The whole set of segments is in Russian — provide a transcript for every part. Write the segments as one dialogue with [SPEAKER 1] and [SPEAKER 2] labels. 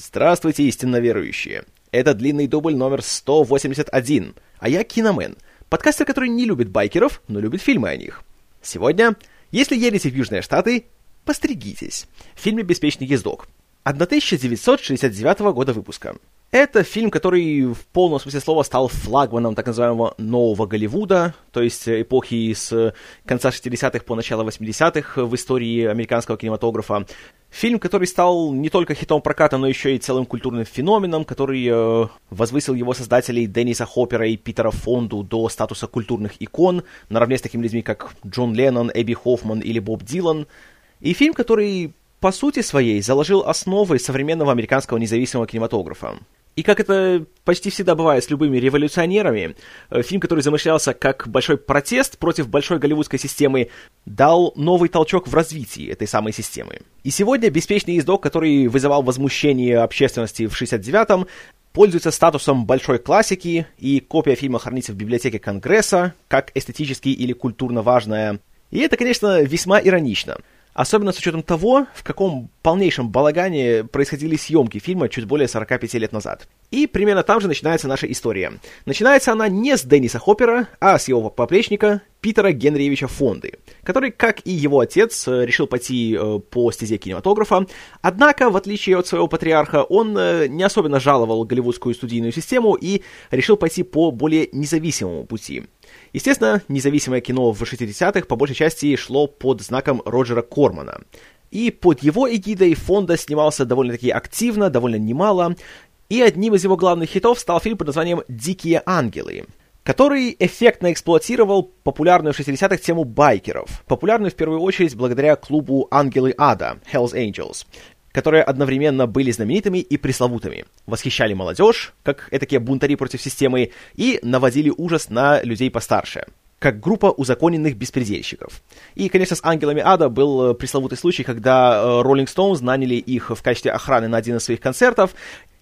[SPEAKER 1] Здравствуйте, истинно верующие! Это длинный дубль номер 181, а я Киномен, подкастер, который не любит байкеров, но любит фильмы о них. Сегодня, если едете в Южные Штаты, постригитесь. В фильме «Беспечный ездок». 1969 года выпуска. Это фильм, который в полном смысле слова стал флагманом так называемого нового Голливуда, то есть эпохи с конца 60-х по начало 80-х в истории американского кинематографа. Фильм, который стал не только хитом проката, но еще и целым культурным феноменом, который э, возвысил его создателей Денниса Хоппера и Питера Фонду до статуса культурных икон, наравне с такими людьми, как Джон Леннон, Эбби Хоффман или Боб Дилан. И фильм, который по сути своей заложил основы современного американского независимого кинематографа. И как это почти всегда бывает с любыми революционерами, э, фильм, который замышлялся как большой протест против большой голливудской системы, дал новый толчок в развитии этой самой системы. И сегодня «Беспечный ездок», который вызывал возмущение общественности в 69-м, пользуется статусом большой классики, и копия фильма хранится в библиотеке Конгресса, как эстетически или культурно важная. И это, конечно, весьма иронично – Особенно с учетом того, в каком полнейшем балагане происходили съемки фильма чуть более 45 лет назад. И примерно там же начинается наша история. Начинается она не с Денниса Хоппера, а с его поплечника Питера Генриевича Фонды, который, как и его отец, решил пойти э, по стезе кинематографа. Однако, в отличие от своего патриарха, он э, не особенно жаловал голливудскую студийную систему и решил пойти по более независимому пути. Естественно, независимое кино в 60-х по большей части шло под знаком Роджера Кормана. И под его эгидой фонда снимался довольно-таки активно, довольно немало, и одним из его главных хитов стал фильм под названием «Дикие ангелы», который эффектно эксплуатировал популярную в 60-х тему байкеров, популярную в первую очередь благодаря клубу «Ангелы Ада» Hells Angels, которые одновременно были знаменитыми и пресловутыми, восхищали молодежь, как такие бунтари против системы, и наводили ужас на людей постарше как группа узаконенных беспредельщиков. И, конечно, с «Ангелами Ада» был э, пресловутый случай, когда э, Rolling Stones наняли их в качестве охраны на один из своих концертов,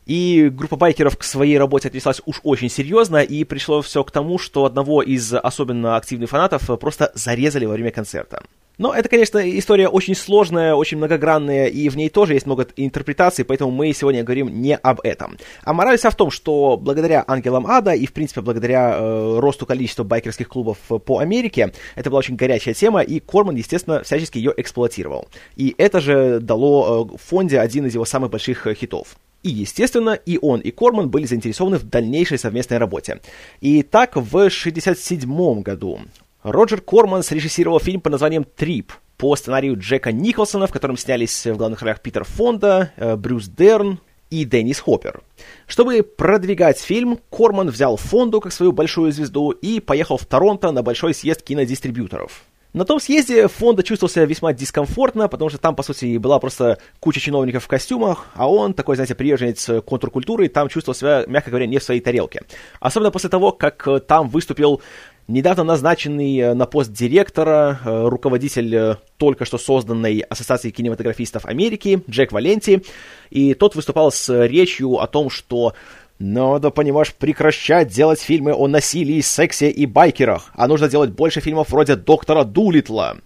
[SPEAKER 1] и группа байкеров к своей работе отнеслась уж очень серьезно, и пришло все к тому, что одного из особенно активных фанатов просто зарезали во время концерта. Но это, конечно, история очень сложная, очень многогранная, и в ней тоже есть много интерпретаций, поэтому мы сегодня говорим не об этом. А мораль вся в том, что благодаря ангелам ада и, в принципе, благодаря э, росту количества байкерских клубов по Америке, это была очень горячая тема, и Корман, естественно, всячески ее эксплуатировал. И это же дало э, фонде один из его самых больших э, хитов. И, естественно, и он, и Корман были заинтересованы в дальнейшей совместной работе. И так в 1967 году Роджер Корман срежиссировал фильм под названием «Трип», по сценарию Джека Николсона, в котором снялись в главных ролях Питер Фонда, э, Брюс Дерн и Деннис Хоппер. Чтобы продвигать фильм, Корман взял Фонду как свою большую звезду и поехал в Торонто на большой съезд кинодистрибьюторов. На том съезде Фонда чувствовал себя весьма дискомфортно, потому что там, по сути, была просто куча чиновников в костюмах, а он, такой, знаете, приверженец контркультуры, там чувствовал себя, мягко говоря, не в своей тарелке. Особенно после того, как э, там выступил недавно назначенный э, на пост директора, э, руководитель э, только что созданной Ассоциации кинематографистов Америки Джек Валенти, и тот выступал с речью о том, что надо, понимаешь, прекращать делать фильмы о насилии, сексе и байкерах, а нужно делать больше фильмов вроде «Доктора Дулитла».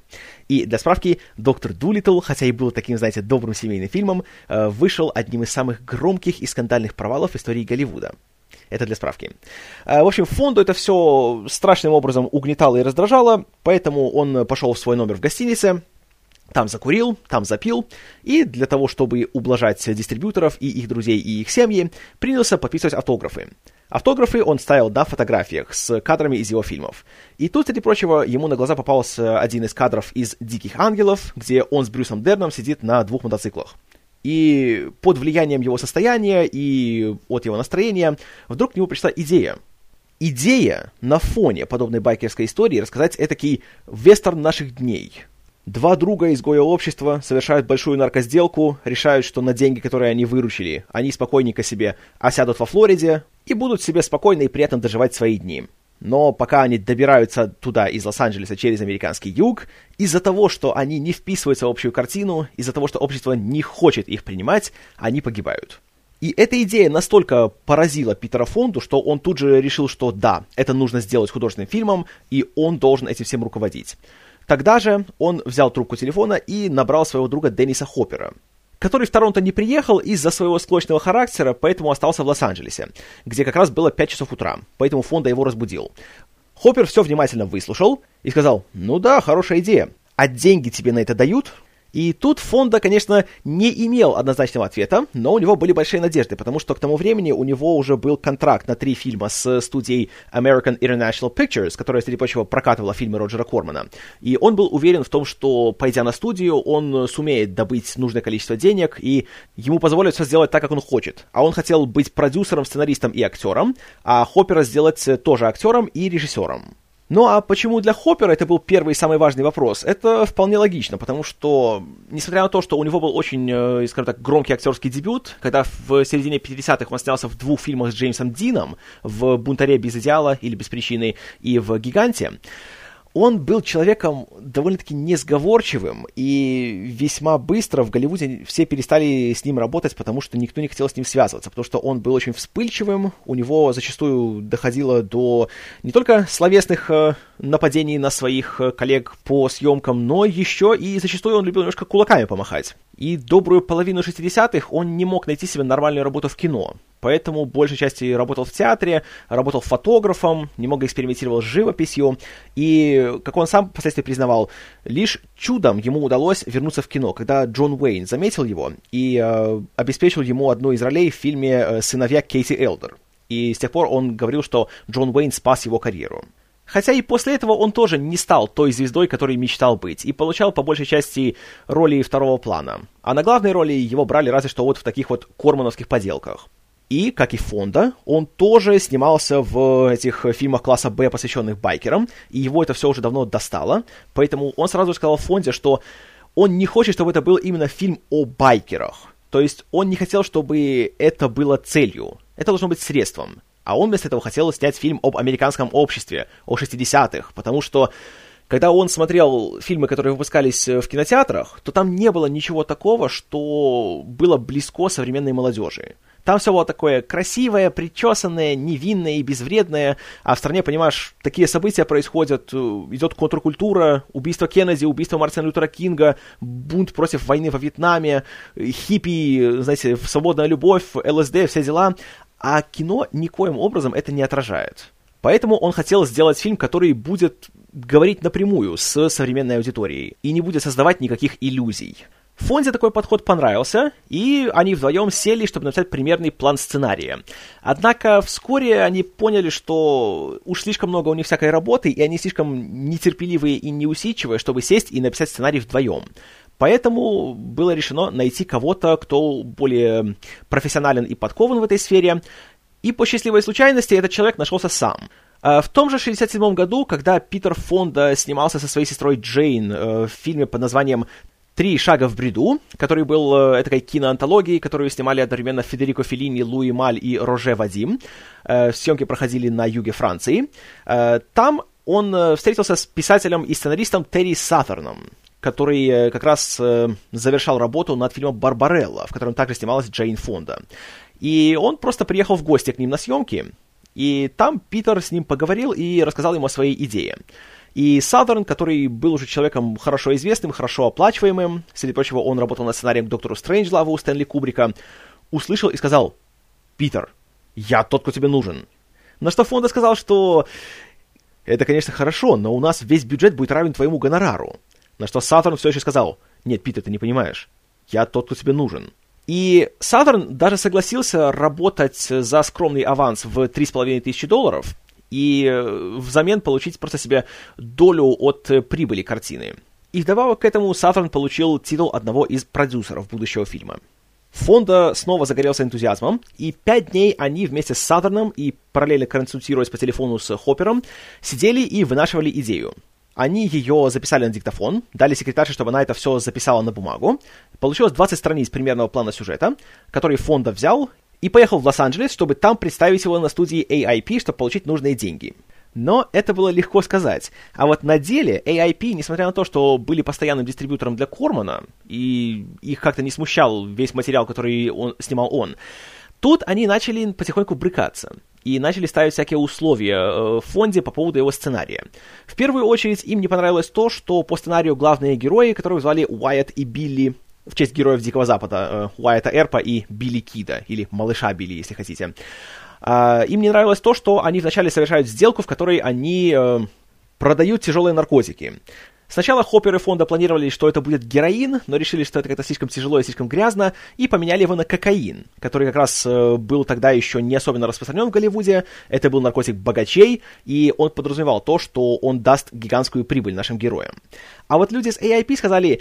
[SPEAKER 1] И для справки, «Доктор Дулитл», хотя и был таким, знаете, добрым семейным фильмом, вышел одним из самых громких и скандальных провалов истории Голливуда. Это для справки. А, в общем, фонду это все страшным образом угнетало и раздражало, поэтому он пошел в свой номер в гостинице, там закурил, там запил, и для того, чтобы ублажать дистрибьюторов и их друзей и их семьи, принялся подписывать автографы. Автографы он ставил на фотографиях с кадрами из его фильмов. И тут, среди прочего, ему на глаза попался один из кадров из «Диких ангелов», где он с Брюсом Дерном сидит на двух мотоциклах. И под влиянием его состояния и от его настроения вдруг к нему пришла идея. Идея на фоне подобной байкерской истории рассказать этакий вестерн наших дней. Два друга изгоя общества совершают большую наркосделку, решают, что на деньги, которые они выручили, они спокойненько себе осядут во Флориде и будут себе спокойно и приятно доживать свои дни но пока они добираются туда из Лос-Анджелеса через американский юг, из-за того, что они не вписываются в общую картину, из-за того, что общество не хочет их принимать, они погибают. И эта идея настолько поразила Питера Фонду, что он тут же решил, что да, это нужно сделать художественным фильмом, и он должен этим всем руководить. Тогда же он взял трубку телефона и набрал своего друга Денниса Хоппера. Который в Торонто не приехал из-за своего склочного характера, поэтому остался в Лос-Анджелесе, где как раз было 5 часов утра, поэтому Фонда его разбудил. Хоппер все внимательно выслушал и сказал, ну да, хорошая идея, а деньги тебе на это дают? И тут Фонда, конечно, не имел однозначного ответа, но у него были большие надежды, потому что к тому времени у него уже был контракт на три фильма с студией American International Pictures, которая, среди прочего, прокатывала фильмы Роджера Кормана. И он был уверен в том, что, пойдя на студию, он сумеет добыть нужное количество денег, и ему позволят все сделать так, как он хочет. А он хотел быть продюсером, сценаристом и актером, а Хоппера сделать тоже актером и режиссером. Ну а почему для Хоппера это был первый и самый важный вопрос? Это вполне логично, потому что, несмотря на то, что у него был очень, э, скажем так, громкий актерский дебют, когда в середине 50-х он снялся в двух фильмах с Джеймсом Дином, в «Бунтаре без идеала» или «Без причины» и в «Гиганте», он был человеком довольно-таки несговорчивым, и весьма быстро в Голливуде все перестали с ним работать, потому что никто не хотел с ним связываться, потому что он был очень вспыльчивым, у него зачастую доходило до не только словесных э, нападений на своих э, коллег по съемкам, но еще и зачастую он любил немножко кулаками помахать. И добрую половину 60-х он не мог найти себе нормальную работу в кино. Поэтому большей части работал в театре, работал фотографом, немного экспериментировал с живописью. И, как он сам впоследствии признавал, лишь чудом ему удалось вернуться в кино, когда Джон Уэйн заметил его и э, обеспечил ему одну из ролей в фильме э, «Сыновья Кейси Элдер». И с тех пор он говорил, что Джон Уэйн спас его карьеру. Хотя и после этого он тоже не стал той звездой, которой мечтал быть, и получал по большей части роли второго плана. А на главной роли его брали разве что вот в таких вот кормановских поделках. И, как и Фонда, он тоже снимался в этих фильмах класса Б, посвященных байкерам, и его это все уже давно достало, поэтому он сразу сказал Фонде, что он не хочет, чтобы это был именно фильм о байкерах. То есть он не хотел, чтобы это было целью. Это должно быть средством. А он вместо этого хотел снять фильм об американском обществе, о 60-х, потому что когда он смотрел фильмы, которые выпускались в кинотеатрах, то там не было ничего такого, что было близко современной молодежи. Там все было такое красивое, причесанное, невинное и безвредное, а в стране, понимаешь, такие события происходят, э, идет контркультура, убийство Кеннеди, убийство Мартина Лютера Кинга, бунт против войны во Вьетнаме, хиппи, знаете, свободная любовь, ЛСД, все дела, а кино никоим образом это не отражает. Поэтому он хотел сделать фильм, который будет говорить напрямую с современной аудиторией и не будет создавать никаких иллюзий. Фонзе такой подход понравился, и они вдвоем сели, чтобы написать примерный план сценария. Однако вскоре они поняли, что уж слишком много у них всякой работы, и они слишком нетерпеливые и неусидчивые, чтобы сесть и написать сценарий вдвоем. Поэтому было решено найти кого-то, кто более профессионален и подкован в этой сфере. И по счастливой случайности этот человек нашелся сам. А в том же 67 году, когда Питер Фонда снимался со своей сестрой Джейн э, в фильме под названием «Три шага в бреду», который был э, такой киноантологией, которую снимали одновременно Федерико Феллини, Луи Маль и Роже Вадим. Э, съемки проходили на юге Франции. Э, там он э, встретился с писателем и сценаристом Терри Саттерном, который э, как раз э, завершал работу над фильмом «Барбарелла», в котором также снималась Джейн Фонда. И он просто приехал в гости к ним на съемки, и там Питер с ним поговорил и рассказал ему о своей идее. И Саудерн, который был уже человеком хорошо известным, хорошо оплачиваемым, среди прочего он работал над сценарием к доктору Стрэнджлаву Стэнли Кубрика, услышал и сказал, «Питер, я тот, кто тебе нужен». На что Фонда сказал, что это, конечно, хорошо, но у нас весь бюджет будет равен твоему гонорару. На что Сатурн все еще сказал, нет, Питер, ты не понимаешь, я тот, кто тебе нужен. И Сатурн даже согласился работать за скромный аванс в 3,5 тысячи долларов и э, взамен получить просто себе долю от э, прибыли картины. И вдобавок к этому Сатурн получил титул одного из продюсеров будущего фильма. Фонда снова загорелся энтузиазмом, и пять дней они вместе с Сатурном и параллельно консультируясь по телефону с Хоппером, сидели и вынашивали идею. Они ее записали на диктофон, дали секретарше, чтобы она это все записала на бумагу. Получилось 20 страниц примерного плана сюжета, который Фонда взял и поехал в Лос-Анджелес, чтобы там представить его на студии AIP, чтобы получить нужные деньги. Но это было легко сказать. А вот на деле AIP, несмотря на то, что были постоянным дистрибьютором для Кормана, и их как-то не смущал весь материал, который он, снимал он, тут они начали потихоньку брыкаться и начали ставить всякие условия э, в фонде по поводу его сценария. В первую очередь им не понравилось то, что по сценарию главные герои, которых звали Уайт и Билли, в честь героев Дикого Запада, э, Уайта Эрпа и Билли Кида, или Малыша Билли, если хотите. Э, им не нравилось то, что они вначале совершают сделку, в которой они э, продают тяжелые наркотики. Сначала хопперы фонда планировали, что это будет героин, но решили, что это как-то слишком тяжело и слишком грязно, и поменяли его на кокаин, который как раз э, был тогда еще не особенно распространен в Голливуде. Это был наркотик богачей, и он подразумевал то, что он даст гигантскую прибыль нашим героям. А вот люди с AIP сказали,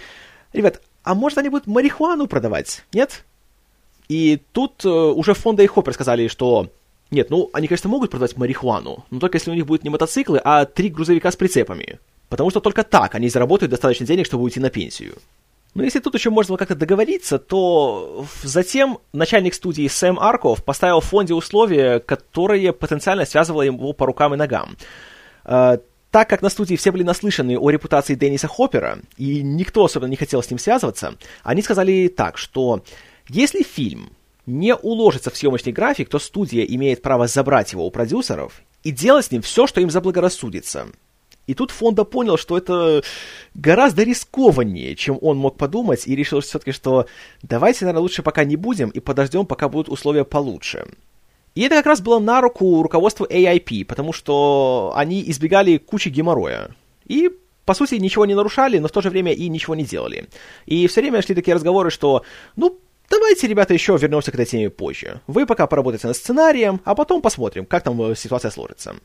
[SPEAKER 1] ребят, а может они будут марихуану продавать, нет? И тут э, уже Фонда и Хоппер сказали, что нет, ну, они, конечно, могут продавать марихуану, но только если у них будут не мотоциклы, а три грузовика с прицепами. Потому что только так они заработают достаточно денег, чтобы уйти на пенсию. Но если тут еще можно как-то договориться, то затем начальник студии Сэм Арков поставил в фонде условия, которые потенциально связывало его по рукам и ногам. Так как на студии все были наслышаны о репутации Денниса Хоппера, и никто особенно не хотел с ним связываться, они сказали так, что если фильм не уложится в съемочный график, то студия имеет право забрать его у продюсеров и делать с ним все, что им заблагорассудится. И тут Фонда понял, что это гораздо рискованнее, чем он мог подумать, и решил все-таки, что давайте, наверное, лучше пока не будем и подождем, пока будут условия получше. И это как раз было на руку руководству AIP, потому что они избегали кучи геморроя. И, по сути, ничего не нарушали, но в то же время и ничего не делали. И все время шли такие разговоры, что, ну, давайте, ребята, еще вернемся к этой теме позже. Вы пока поработайте над сценарием, а потом посмотрим, как там э, ситуация сложится.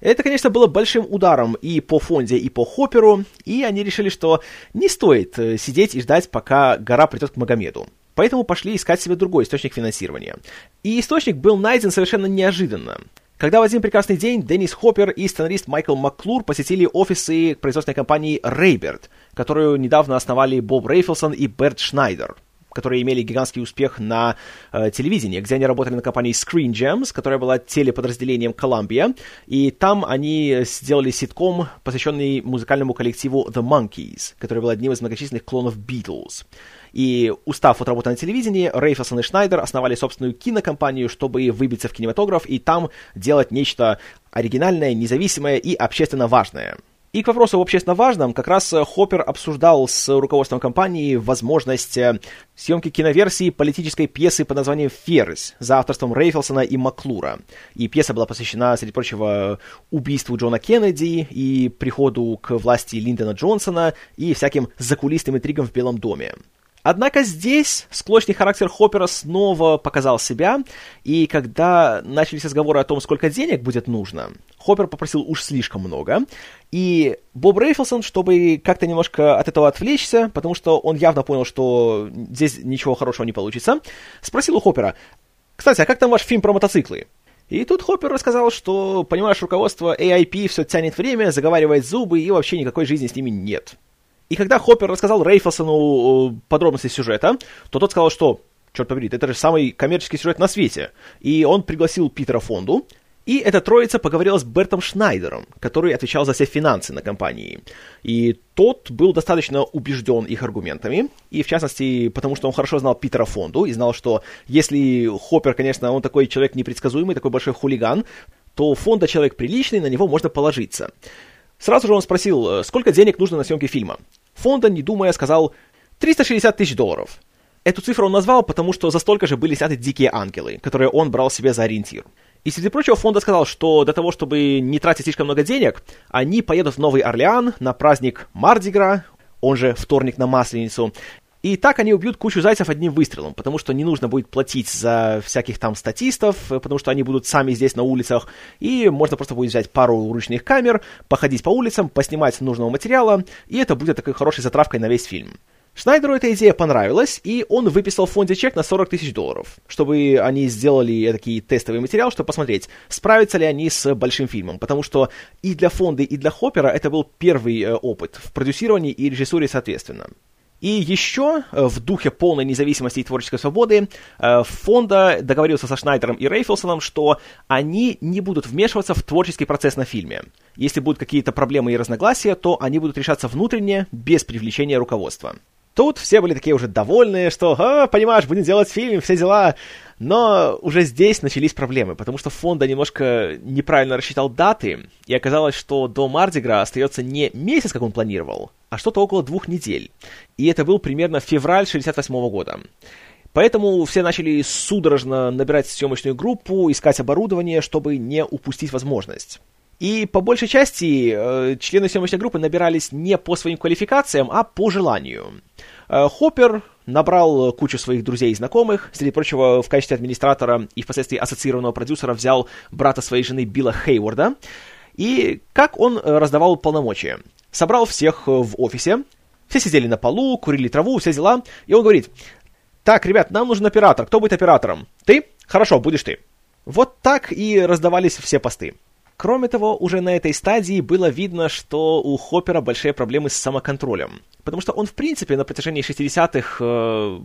[SPEAKER 1] Это, конечно, было большим ударом и по Фонде, и по Хопперу, и они решили, что не стоит э, сидеть и ждать, пока гора придет к Магомеду. Поэтому пошли искать себе другой источник финансирования. И источник был найден совершенно неожиданно. Когда в один прекрасный день Деннис Хоппер и сценарист Майкл Макклур посетили офисы производственной компании Рейберт, которую недавно основали Боб Рейфелсон и Берт Шнайдер которые имели гигантский успех на э, телевидении, где они работали на компании Screen Gems, которая была телеподразделением Columbia, и там они сделали ситком, посвященный музыкальному коллективу The Monkeys, который был одним из многочисленных клонов Beatles. И устав от работы на телевидении, Рейфелсон и Шнайдер основали собственную кинокомпанию, чтобы выбиться в кинематограф и там делать нечто оригинальное, независимое и общественно важное. И к вопросу об общественно важном, как раз Хоппер обсуждал с руководством компании возможность э, съемки киноверсии политической пьесы под названием «Ферзь» за авторством Рейфелсона и Маклура. И пьеса была посвящена, среди прочего, убийству Джона Кеннеди и приходу к власти Линдона Джонсона и всяким закулисным интригам в Белом доме. Однако здесь склочный характер Хоппера снова показал себя, и когда начались разговоры о том, сколько денег будет нужно, Хоппер попросил уж слишком много, и Боб Рейфелсон, чтобы как-то немножко от этого отвлечься, потому что он явно понял, что здесь ничего хорошего не получится, спросил у Хоппера, «Кстати, а как там ваш фильм про мотоциклы?» И тут Хоппер рассказал, что, понимаешь, руководство AIP все тянет время, заговаривает зубы, и вообще никакой жизни с ними нет. И когда Хоппер рассказал Рейфелсону э, подробности сюжета, то тот сказал, что, черт побери, это же самый коммерческий сюжет на свете. И он пригласил Питера Фонду, и эта троица поговорила с Бертом Шнайдером, который отвечал за все финансы на компании. И тот был достаточно убежден их аргументами, и в частности, потому что он хорошо знал Питера Фонду и знал, что если Хоппер, конечно, он такой человек непредсказуемый, такой большой хулиган, то Фонда человек приличный, на него можно положиться. Сразу же он спросил, э, сколько денег нужно на съемки фильма. Фонда, не думая, сказал 360 тысяч долларов. Эту цифру он назвал, потому что за столько же были сняты «Дикие ангелы», которые он брал себе за ориентир. И, среди прочего, Фонда сказал, что для того, чтобы не тратить слишком много денег, они поедут в Новый Орлеан на праздник Мардигра, он же вторник на Масленицу, и так они убьют кучу зайцев одним выстрелом, потому что не нужно будет платить за всяких там статистов, потому что они будут сами здесь на улицах, и можно просто будет взять пару ручных камер, походить по улицам, поснимать нужного материала, и это будет такой хорошей затравкой на весь фильм. Шнайдеру эта идея понравилась, и он выписал в фонде чек на 40 тысяч долларов, чтобы они сделали такой тестовый материал, чтобы посмотреть, справятся ли они с большим фильмом, потому что и для фонда, и для Хоппера это был первый э, опыт в продюсировании и режиссуре соответственно. И еще э, в духе полной независимости и творческой свободы э, фонда договорился со Шнайдером и Рейфелсоном, что они не будут вмешиваться в творческий процесс на фильме. Если будут какие-то проблемы и разногласия, то они будут решаться внутренне, без привлечения руководства. Тут все были такие уже довольные, что, а, понимаешь, будем делать фильм, все дела. Но уже здесь начались проблемы, потому что фонда немножко неправильно рассчитал даты, и оказалось, что до Мардигра остается не месяц, как он планировал, а что-то около двух недель. И это был примерно февраль 68 года. Поэтому все начали судорожно набирать съемочную группу, искать оборудование, чтобы не упустить возможность. И по большей части э, члены съемочной группы набирались не по своим квалификациям, а по желанию. Э, Хоппер набрал кучу своих друзей и знакомых. Среди прочего, в качестве администратора и впоследствии ассоциированного продюсера взял брата своей жены Билла Хейворда. И как он э, раздавал полномочия? Собрал всех в офисе, все сидели на полу, курили траву, все дела, и он говорит, так, ребят, нам нужен оператор, кто будет оператором? Ты? Хорошо, будешь ты. Вот так и раздавались все посты. Кроме того, уже на этой стадии было видно, что у Хоппера большие проблемы с самоконтролем. Потому что он, в принципе, на протяжении 60-х э,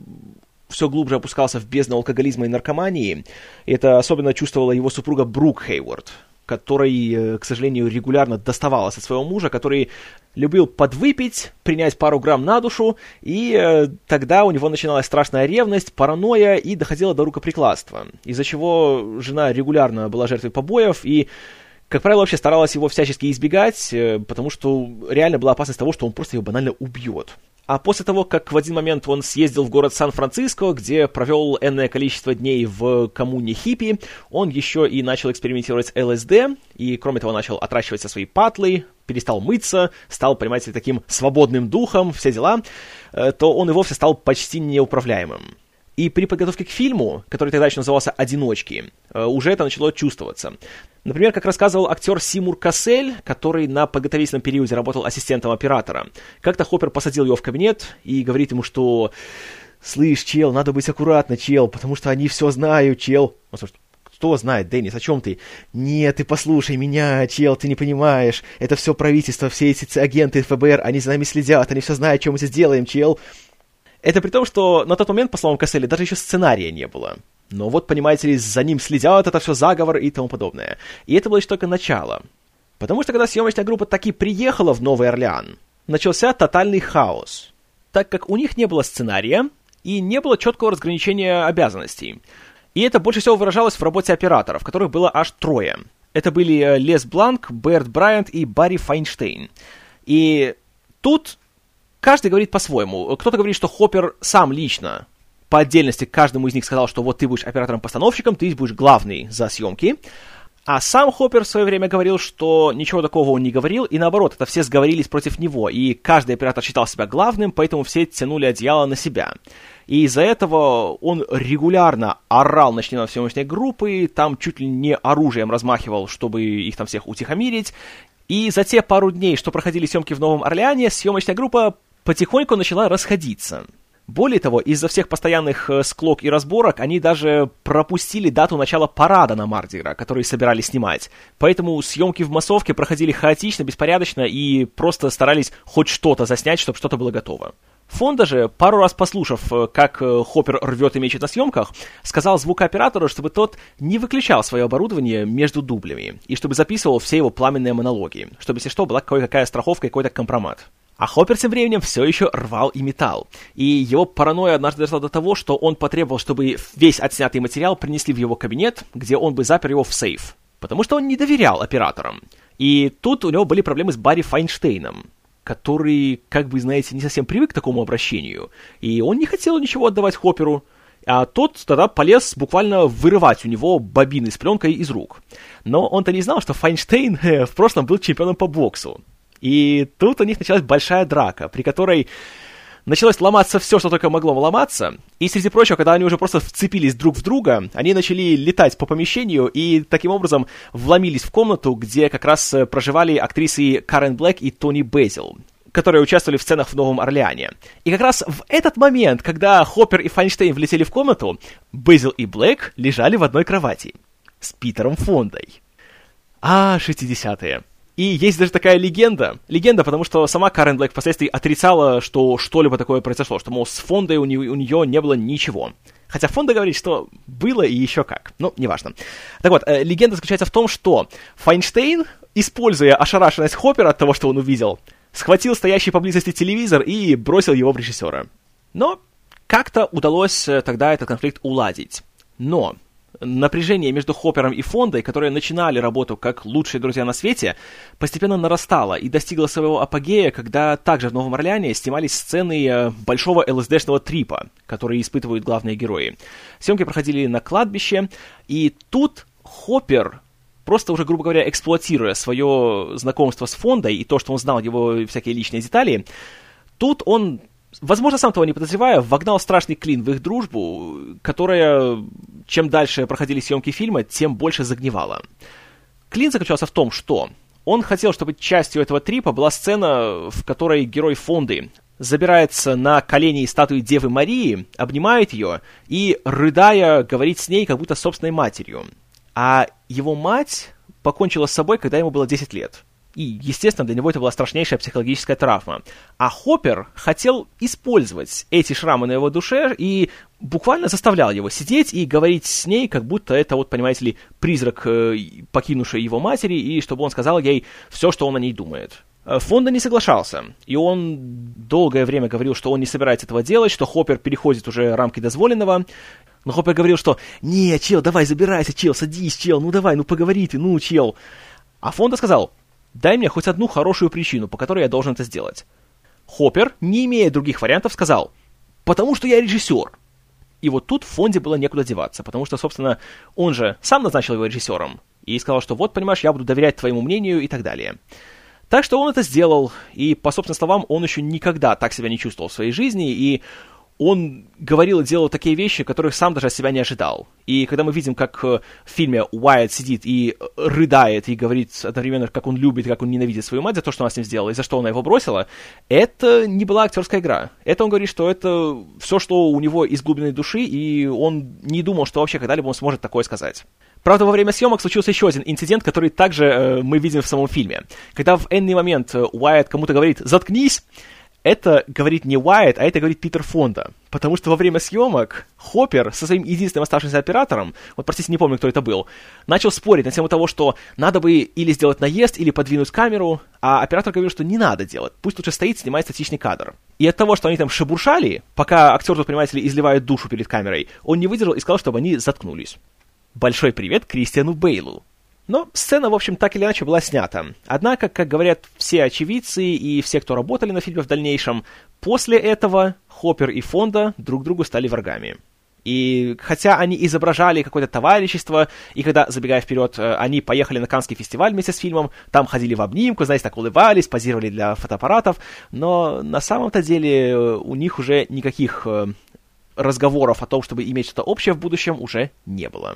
[SPEAKER 1] все глубже опускался в бездну алкоголизма и наркомании. И это особенно чувствовала его супруга Брук Хейворд, которой, э, к сожалению, регулярно доставалось от своего мужа, который любил подвыпить, принять пару грамм на душу, и э, тогда у него начиналась страшная ревность, паранойя и доходила до рукоприкладства, из-за чего жена регулярно была жертвой побоев и как правило, вообще старалась его всячески избегать, э, потому что реально была опасность того, что он просто ее банально убьет. А после того, как в один момент он съездил в город Сан-Франциско, где провел энное количество дней в коммуне хиппи, он еще и начал экспериментировать с ЛСД, и кроме того начал отращивать свои патлы, перестал мыться, стал, понимаете, таким свободным духом, все дела, э, то он и вовсе стал почти неуправляемым. И при подготовке к фильму, который тогда еще назывался «Одиночки», э, уже это начало чувствоваться. Например, как рассказывал актер Симур Кассель, который на подготовительном периоде работал ассистентом оператора. Как-то Хоппер посадил его в кабинет и говорит ему, что «Слышь, чел, надо быть аккуратно, чел, потому что они все знают, чел». Он слушает, кто знает, Деннис, о чем ты? Нет, ты послушай меня, чел, ты не понимаешь. Это все правительство, все эти агенты ФБР, они за нами следят, они все знают, что мы здесь делаем, чел. Это при том, что на тот момент, по словам Касселя, даже еще сценария не было. Но вот, понимаете ли, за ним следят, это все заговор и тому подобное. И это было лишь только начало. Потому что когда съемочная группа таки приехала в Новый Орлеан, начался тотальный хаос. Так как у них не было сценария и не было четкого разграничения обязанностей. И это больше всего выражалось в работе операторов, которых было аж трое. Это были э, Лес Бланк, Берт Брайант и Барри Файнштейн. И тут каждый говорит по-своему. Кто-то говорит, что Хоппер сам лично по отдельности каждому из них сказал, что вот ты будешь оператором-постановщиком, ты будешь главный за съемки. А сам Хоппер в свое время говорил, что ничего такого он не говорил, и наоборот, это все сговорились против него, и каждый оператор считал себя главным, поэтому все тянули одеяло на себя. И из-за этого он регулярно орал на членов съемочной группы, там чуть ли не оружием размахивал, чтобы их там всех утихомирить. И за те пару дней, что проходили съемки в Новом Орлеане, съемочная группа потихоньку начала расходиться. Более того, из-за всех постоянных э, склок и разборок они даже пропустили дату начала парада на Мардигра, который собирались снимать. Поэтому съемки в массовке проходили хаотично, беспорядочно и просто старались хоть что-то заснять, чтобы что-то было готово. Фонда же, пару раз послушав, э, как э, Хоппер рвет и мечет на съемках, сказал звукооператору, чтобы тот не выключал свое оборудование между дублями, и чтобы записывал все его пламенные монологи, чтобы, если что, была кое-какая страховка и какой-то компромат. А Хоппер тем временем все еще рвал и металл. И его паранойя однажды дошла до того, что он потребовал, чтобы весь отснятый материал принесли в его кабинет, где он бы запер его в сейф. Потому что он не доверял операторам. И тут у него были проблемы с Барри Файнштейном, который, как бы, знаете, не совсем привык к такому обращению. И он не хотел ничего отдавать Хопперу. А тот тогда полез буквально вырывать у него бобины с пленкой из рук. Но он-то не знал, что Файнштейн э, в прошлом был чемпионом по боксу. И тут у них началась большая драка, при которой началось ломаться все, что только могло ломаться. И, среди прочего, когда они уже просто вцепились друг в друга, они начали летать по помещению и таким образом вломились в комнату, где как раз э, проживали актрисы Карен Блэк и Тони Безил которые участвовали в сценах в Новом Орлеане. И как раз в этот момент, когда Хоппер и Файнштейн влетели в комнату, Безил и Блэк лежали в одной кровати с Питером Фондой. А, 60-е. И есть даже такая легенда. Легенда, потому что сама Карен Блэк впоследствии отрицала, что что-либо такое произошло, что, мол, с фондой у, нее, у нее не было ничего. Хотя фонда говорит, что было и еще как. Ну, неважно. Так вот, э, легенда заключается в том, что Файнштейн, используя ошарашенность Хоппера от того, что он увидел, схватил стоящий поблизости телевизор и бросил его в режиссера. Но как-то удалось э, тогда этот конфликт уладить. Но напряжение между Хоппером и Фондой, которые начинали работу как лучшие друзья на свете, постепенно нарастало и достигло своего апогея, когда также в Новом Орлеане снимались сцены э, большого ЛСДшного трипа, которые испытывают главные герои. Съемки проходили на кладбище, и тут Хоппер просто уже, грубо говоря, эксплуатируя свое знакомство с Фондой и то, что он знал его всякие личные детали, тут он возможно, сам того не подозревая, вогнал страшный клин в их дружбу, которая, чем дальше проходили съемки фильма, тем больше загнивала. Клин заключался в том, что он хотел, чтобы частью этого трипа была сцена, в которой герой Фонды забирается на колени статуи Девы Марии, обнимает ее и, рыдая, говорит с ней, как будто собственной матерью. А его мать покончила с собой, когда ему было 10 лет. И, естественно, для него это была страшнейшая психологическая травма. А Хоппер хотел использовать эти шрамы на его душе и буквально заставлял его сидеть и говорить с ней, как будто это, вот, понимаете ли, призрак, э, покинувший его матери, и чтобы он сказал ей все, что он о ней думает. Э, Фонда не соглашался, и он долгое время говорил, что он не собирается этого делать, что Хоппер переходит уже рамки дозволенного, но Хоппер говорил, что «Не, чел, давай, забирайся, чел, садись, чел, ну давай, ну поговори ты, ну, чел». А Фонда сказал Дай мне хоть одну хорошую причину, по которой я должен это сделать. Хоппер, не имея других вариантов, сказал, потому что я режиссер. И вот тут фонде было некуда деваться, потому что, собственно, он же сам назначил его режиссером и сказал, что вот, понимаешь, я буду доверять твоему мнению и так далее. Так что он это сделал, и, по собственным словам, он еще никогда так себя не чувствовал в своей жизни, и он говорил и делал такие вещи, которых сам даже от себя не ожидал. И когда мы видим, как э, в фильме Уайт сидит и э, рыдает, и говорит одновременно, как он любит, как он ненавидит свою мать за то, что она с ним сделала, и за что она его бросила, это не была актерская игра. Это он говорит, что это все, что у него из глубины души, и он не думал, что вообще когда-либо он сможет такое сказать. Правда, во время съемок случился еще один инцидент, который также э, мы видим в самом фильме. Когда в энный момент э, Уайт кому-то говорит «заткнись», это говорит не Уайт, а это говорит Питер Фонда. Потому что во время съемок Хоппер со своим единственным оставшимся оператором, вот простите, не помню, кто это был, начал спорить на тему того, что надо бы или сделать наезд, или подвинуть камеру, а оператор говорил, что не надо делать, пусть лучше стоит, снимает статичный кадр. И от того, что они там шебуршали, пока актер, тут, понимаете ли, изливает душу перед камерой, он не выдержал и сказал, чтобы они заткнулись. Большой привет Кристиану Бейлу. Но сцена, в общем, так или иначе была снята. Однако, как говорят все очевидцы и все, кто работали на фильме в дальнейшем, после этого Хоппер и Фонда друг другу стали врагами. И хотя они изображали какое-то товарищество, и когда, забегая вперед, э, они поехали на Канский фестиваль вместе с фильмом, там ходили в обнимку, знаете, так улыбались, позировали для фотоаппаратов, но на самом-то деле э, у них уже никаких э, разговоров о том, чтобы иметь что-то общее в будущем, уже не было.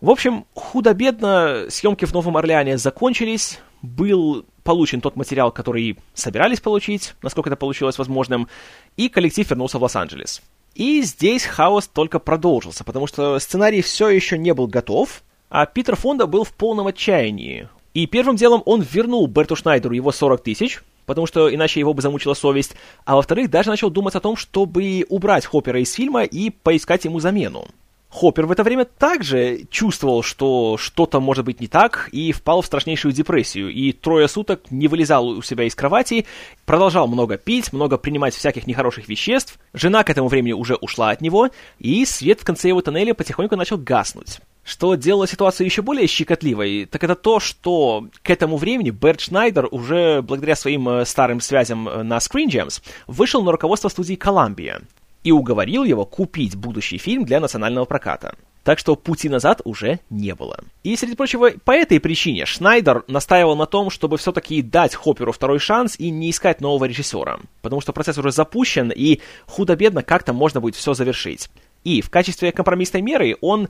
[SPEAKER 1] В общем, худо-бедно съемки в Новом Орлеане закончились, был получен тот материал, который собирались получить, насколько это получилось возможным, и коллектив вернулся в Лос-Анджелес. И здесь хаос только продолжился, потому что сценарий все еще не был готов, а Питер Фонда был в полном отчаянии. И первым делом он вернул Берту Шнайдеру его 40 тысяч, потому что иначе его бы замучила совесть, а во-вторых, даже начал думать о том, чтобы убрать Хоппера из фильма и поискать ему замену. Хоппер в это время также чувствовал, что что-то может быть не так, и впал в страшнейшую депрессию, и трое суток не вылезал у себя из кровати, продолжал много пить, много принимать всяких нехороших веществ, жена к этому времени уже ушла от него, и свет в конце его тоннеля потихоньку начал гаснуть. Что делало ситуацию еще более щекотливой, так это то, что к этому времени Берт Шнайдер уже благодаря своим э, старым связям э, на Screen Gems вышел на руководство студии Columbia и уговорил его купить будущий фильм для национального проката. Так что пути назад уже не было. И, среди прочего, по этой причине Шнайдер настаивал на том, чтобы все-таки дать Хопперу второй шанс и не искать нового режиссера. Потому что процесс уже запущен, и худо-бедно как-то можно будет все завершить. И в качестве компромиссной меры он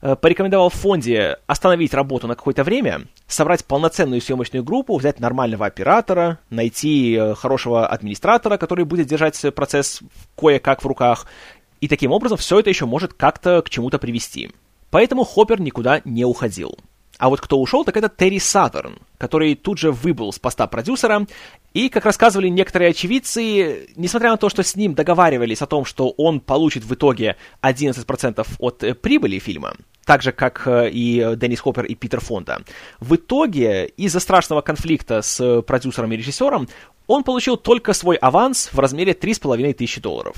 [SPEAKER 1] порекомендовал в фонде остановить работу на какое-то время, собрать полноценную съемочную группу, взять нормального оператора, найти э, хорошего администратора, который будет держать процесс кое-как в руках, и таким образом все это еще может как-то к чему-то привести. Поэтому Хоппер никуда не уходил. А вот кто ушел, так это Терри Саттерн, который тут же выбыл с поста продюсера, и, как рассказывали некоторые очевидцы, несмотря на то, что с ним договаривались о том, что он получит в итоге 11% от э, прибыли фильма, так же, как э, и Деннис Хоппер и Питер Фонда, в итоге из-за страшного конфликта с продюсером и режиссером он получил только свой аванс в размере 3,5 тысячи долларов.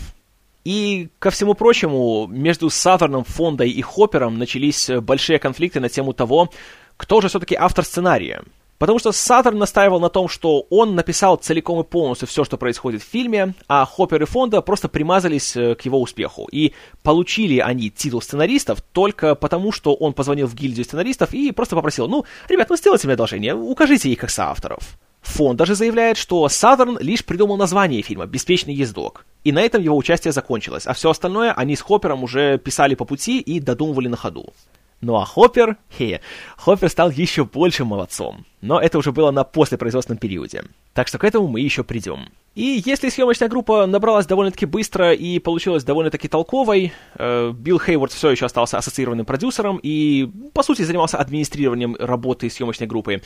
[SPEAKER 1] И, ко всему прочему, между Саверном, Фондой и Хоппером начались большие конфликты на тему того, кто же все-таки автор сценария. Потому что Саттерн настаивал на том, что он написал целиком и полностью все, что происходит в фильме, а Хоппер и Фонда просто примазались э, к его успеху. И получили они титул сценаристов только потому, что он позвонил в гильдию сценаристов и просто попросил, ну, ребят, ну сделайте мне одолжение, укажите их как соавторов. Фонд даже заявляет, что Саверн лишь придумал название фильма «Беспечный ездок». И на этом его участие закончилось, а все остальное они с Хоппером уже писали по пути и додумывали на ходу. Ну а Хоппер, хе, Хоппер стал еще большим молодцом. Но это уже было на послепроизводственном периоде. Так что к этому мы еще придем. И если съемочная группа набралась довольно-таки быстро и получилась довольно-таки толковой, э, Билл Хейворд все еще остался ассоциированным продюсером и, по сути, занимался администрированием работы съемочной группы.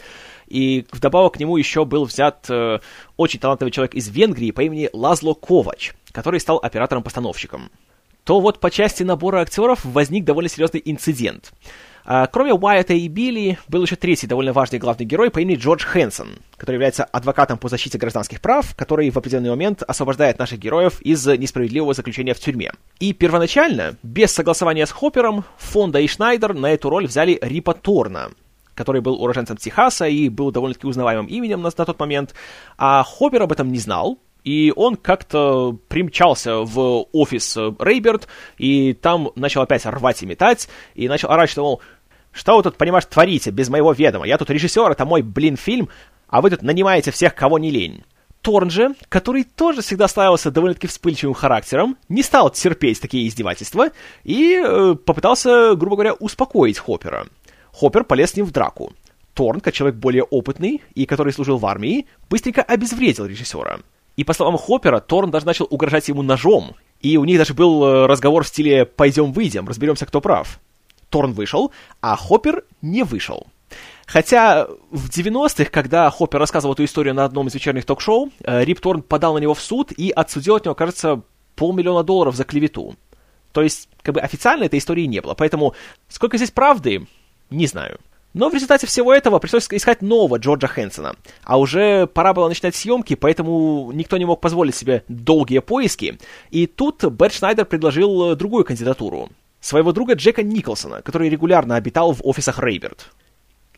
[SPEAKER 1] И вдобавок к нему еще был взят э, очень талантливый человек из Венгрии по имени Лазло Ковач, который стал оператором-постановщиком то вот по части набора актеров возник довольно серьезный инцидент. А, кроме Уайта и Билли, был еще третий довольно важный главный герой по имени Джордж Хэнсон, который является адвокатом по защите гражданских прав, который в определенный момент освобождает наших героев из несправедливого заключения в тюрьме. И первоначально, без согласования с Хоппером, Фонда и Шнайдер на эту роль взяли Рипа Торна, который был уроженцем Техаса и был довольно-таки узнаваемым именем на, на тот момент, а Хоппер об этом не знал, и он как-то примчался в офис Рейберт, и там начал опять рвать и метать, и начал орать, что, мол, что вы тут, понимаешь, творите без моего ведома? Я тут режиссер, это мой, блин, фильм, а вы тут нанимаете всех, кого не лень. Торн же, который тоже всегда славился довольно-таки вспыльчивым характером, не стал терпеть такие издевательства и э, попытался, грубо говоря, успокоить Хоппера. Хоппер полез с ним в драку. Торн, как человек более опытный и который служил в армии, быстренько обезвредил режиссера. И по словам Хоппера, Торн даже начал угрожать ему ножом. И у них даже был э, разговор в стиле «пойдем-выйдем, разберемся, кто прав». Торн вышел, а Хоппер не вышел. Хотя в 90-х, когда Хоппер рассказывал эту историю на одном из вечерних ток-шоу, э, Рип Торн подал на него в суд и отсудил от него, кажется, полмиллиона долларов за клевету. То есть, как бы официально этой истории не было. Поэтому сколько здесь правды, не знаю. Но в результате всего этого пришлось искать нового Джорджа Хэнсона. А уже пора было начинать съемки, поэтому никто не мог позволить себе долгие поиски. И тут Бэт Шнайдер предложил э, другую кандидатуру. Своего друга Джека Николсона, который регулярно обитал в офисах Рейберт.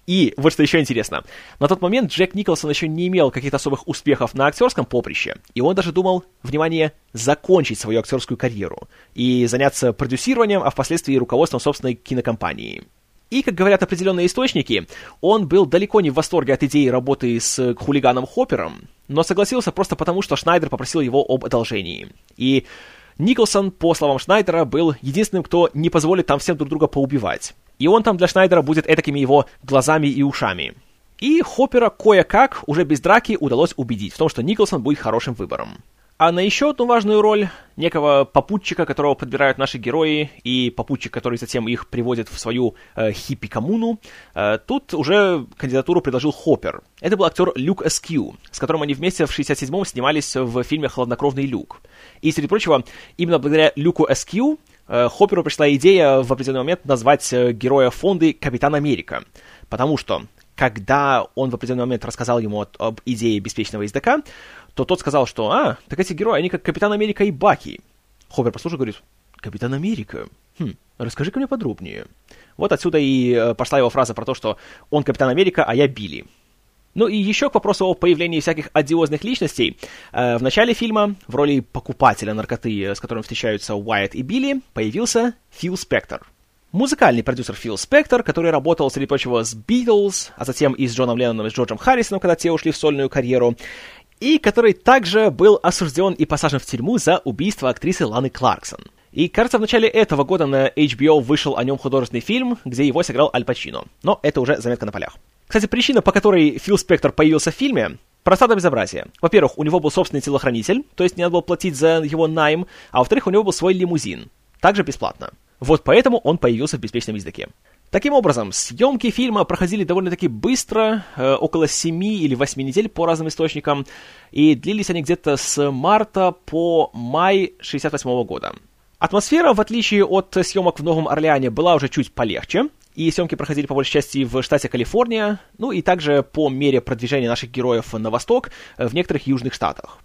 [SPEAKER 1] И вот что еще интересно. На тот момент Джек Николсон еще не имел каких-то особых успехов на актерском поприще, и он даже думал, внимание, закончить свою актерскую карьеру и заняться продюсированием, а впоследствии руководством собственной кинокомпании. И, как говорят определенные источники, он был далеко не в восторге от идеи работы с хулиганом Хоппером, но согласился просто потому, что Шнайдер попросил его об одолжении. И Николсон, по словам Шнайдера, был единственным, кто не позволит там всем друг друга поубивать. И он там для Шнайдера будет этакими его глазами и ушами. И Хоппера кое-как, уже без драки, удалось убедить в том, что Николсон будет хорошим выбором. А на еще одну важную роль некого попутчика, которого подбирают наши герои, и попутчик, который затем их приводит в свою э, хиппи-коммуну, э, тут уже кандидатуру предложил Хоппер. Это был актер Люк Эскью, с которым они вместе в 67-м снимались в фильме «Хладнокровный Люк». И, среди прочего, именно благодаря Люку Эскью э, Хопперу пришла идея в определенный момент назвать э, героя фонды Капитан Америка. Потому что когда он в определенный момент рассказал ему об, об идее беспечного ездока, то тот сказал, что, а, так эти герои, они как Капитан Америка и Баки. Хоппер послушал, говорит, Капитан Америка? Хм, расскажи-ка мне подробнее. Вот отсюда и э, пошла его фраза про то, что он Капитан Америка, а я Билли. Ну и еще к вопросу о появлении всяких одиозных личностей. Э, в начале фильма в роли покупателя наркоты, э, с которым встречаются Уайт и Билли, появился Фил Спектор – музыкальный продюсер Фил Спектор, который работал, среди прочего, с Битлз, а затем и с Джоном Ленноном и с Джорджем Харрисоном, когда те ушли в сольную карьеру, и который также был осужден и посажен в тюрьму за убийство актрисы Ланы Кларксон. И, кажется, в начале этого года на HBO вышел о нем художественный фильм, где его сыграл Аль Пачино. Но это уже заметка на полях. Кстати, причина, по которой Фил Спектор появился в фильме, проста до безобразия. Во-первых, у него был собственный телохранитель, то есть не надо было платить за его найм, а во-вторых, у него был свой лимузин. Также бесплатно. Вот поэтому он появился в беспечном языке. Таким образом, съемки фильма проходили довольно-таки быстро, э, около 7 или 8 недель по разным источникам, и длились они где-то с марта по май 68 года. Атмосфера, в отличие от съемок в Новом Орлеане, была уже чуть полегче, и съемки проходили по большей части в штате Калифорния, ну и также по мере продвижения наших героев на восток в некоторых южных штатах.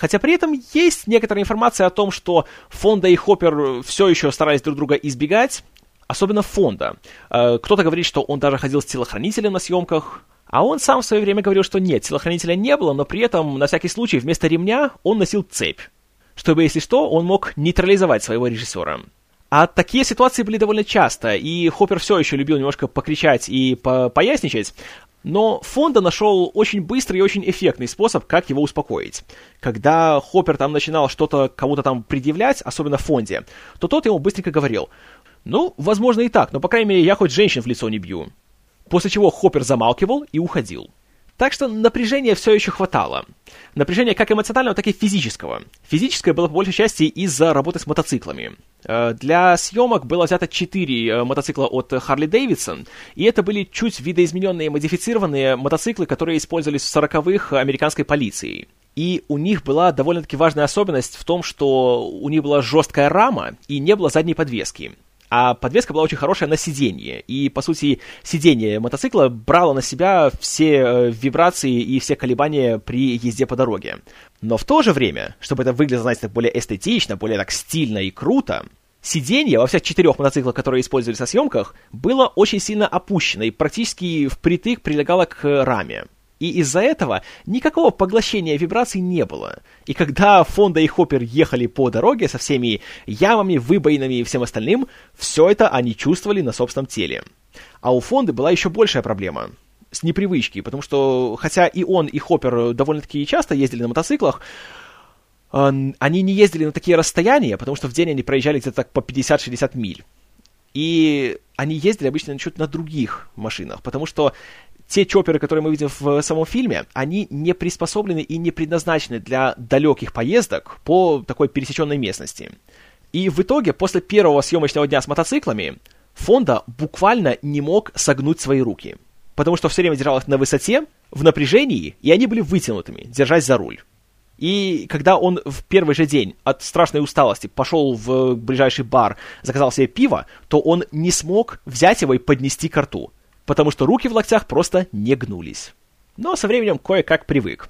[SPEAKER 1] Хотя при этом есть некоторая информация о том, что Фонда и Хоппер все еще старались друг друга избегать, особенно Фонда. Э, кто-то говорит, что он даже ходил с телохранителем на съемках, а он сам в свое время говорил, что нет, телохранителя не было, но при этом, на всякий случай, вместо ремня он носил цепь, чтобы, если что, он мог нейтрализовать своего режиссера. А такие ситуации были довольно часто, и Хоппер все еще любил немножко покричать и по поясничать, но Фонда нашел очень быстрый и очень эффектный способ, как его успокоить. Когда Хоппер там начинал что-то кому-то там предъявлять, особенно Фонде, то тот ему быстренько говорил, ну, возможно и так, но, по крайней мере, я хоть женщин в лицо не бью. После чего Хоппер замалкивал и уходил. Так что напряжения все еще хватало. Напряжения как эмоционального, так и физического. Физическое было по большей части из-за работы с мотоциклами. Э, для съемок было взято 4 э, мотоцикла от Harley Davidson, и это были чуть видоизмененные, модифицированные мотоциклы, которые использовались в 40-х американской полицией. И у них была довольно-таки важная особенность в том, что у них была жесткая рама и не было задней подвески а подвеска была очень хорошая на сиденье. И, по сути, сиденье мотоцикла брало на себя все э, вибрации и все колебания при езде по дороге. Но в то же время, чтобы это выглядело, знаете, более эстетично, более так стильно и круто, Сиденье во всех четырех мотоциклах, которые использовались на съемках, было очень сильно опущено и практически впритык прилегало к раме. И из-за этого никакого поглощения вибраций не было. И когда Фонда и Хоппер ехали по дороге со всеми ямами, выбоинами и всем остальным, все это они чувствовали на собственном теле. А у Фонды была еще большая проблема с непривычки, потому что, хотя и он, и Хоппер довольно-таки часто ездили на мотоциклах, они не ездили на такие расстояния, потому что в день они проезжали где-то так по 50-60 миль. И они ездили обычно чуть на других машинах, потому что те чоперы, которые мы видим в самом фильме, они не приспособлены и не предназначены для далеких поездок по такой пересеченной местности. И в итоге, после первого съемочного дня с мотоциклами, Фонда буквально не мог согнуть свои руки. Потому что все время держал их на высоте, в напряжении, и они были вытянутыми, держась за руль. И когда он в первый же день от страшной усталости пошел в ближайший бар, заказал себе пиво, то он не смог взять его и поднести к рту потому что руки в локтях просто не гнулись. Но со временем кое-как привык.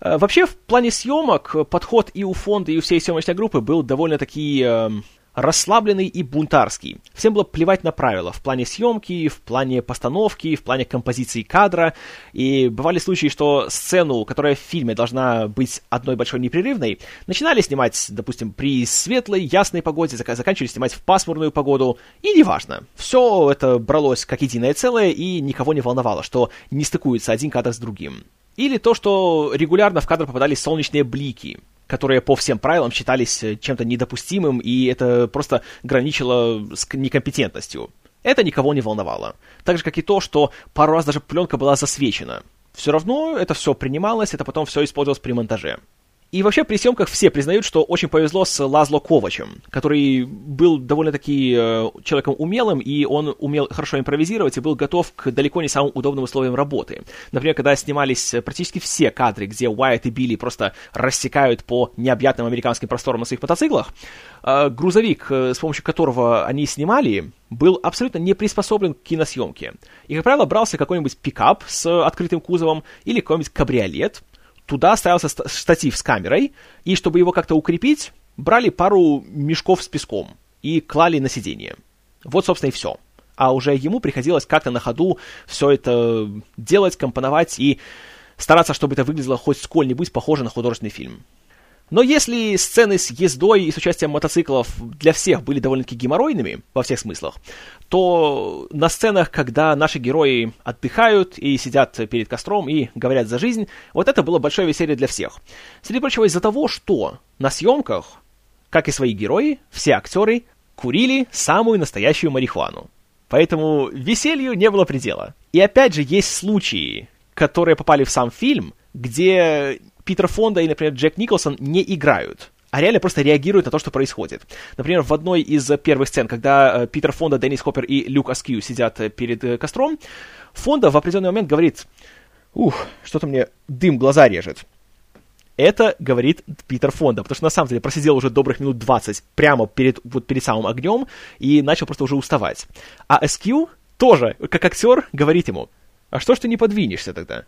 [SPEAKER 1] Э, вообще, в плане съемок подход и у фонда, и у всей съемочной группы был довольно-таки э, расслабленный и бунтарский. Всем было плевать на правила в плане съемки, в плане постановки, в плане композиции кадра. И бывали случаи, что сцену, которая в фильме должна быть одной большой непрерывной, начинали снимать, допустим, при светлой, ясной погоде, заканчивали снимать в пасмурную погоду, и неважно. Все это бралось как единое целое, и никого не волновало, что не стыкуется один кадр с другим. Или то, что регулярно в кадр попадали солнечные блики которые по всем правилам считались э, чем-то недопустимым, и это просто граничило с некомпетентностью. Это никого не волновало. Так же, как и то, что пару раз даже пленка была засвечена. Все равно это все принималось, это потом все использовалось при монтаже. И вообще при съемках все признают, что очень повезло с Лазло Ковачем, который был довольно-таки э, человеком умелым, и он умел хорошо импровизировать и был готов к далеко не самым удобным условиям работы. Например, когда снимались практически все кадры, где Уайт и Билли просто рассекают по необъятным американским просторам на своих мотоциклах, э, грузовик, э, с помощью которого они снимали, был абсолютно не приспособлен к киносъемке. И, как правило, брался какой-нибудь пикап с открытым кузовом или какой-нибудь кабриолет, туда ставился штатив с камерой, и чтобы его как-то укрепить, брали пару мешков с песком и клали на сиденье. Вот, собственно, и все. А уже ему приходилось как-то на ходу все это делать, компоновать и стараться, чтобы это выглядело хоть сколь-нибудь похоже на художественный фильм. Но если сцены с ездой и с участием мотоциклов для всех были довольно-таки геморройными, во всех смыслах, то на сценах, когда наши герои отдыхают и сидят перед костром и говорят за жизнь, вот это было большое веселье для всех. Среди прочего из-за того, что на съемках, как и свои герои, все актеры курили самую настоящую марихуану. Поэтому веселью не было предела. И опять же, есть случаи, которые попали в сам фильм, где Питер Фонда и, например, Джек Николсон не играют а реально просто реагируют на то, что происходит. Например, в одной из первых сцен, когда э, Питер Фонда, Деннис Хоппер и Люк Аскью сидят э, перед э, костром, Фонда в определенный момент говорит, ух, что-то мне дым глаза режет. Это говорит Питер Фонда, потому что на самом деле просидел уже добрых минут 20 прямо перед, вот перед самым огнем и начал просто уже уставать. А SQ тоже, как актер, говорит ему, а что ж ты не подвинешься тогда?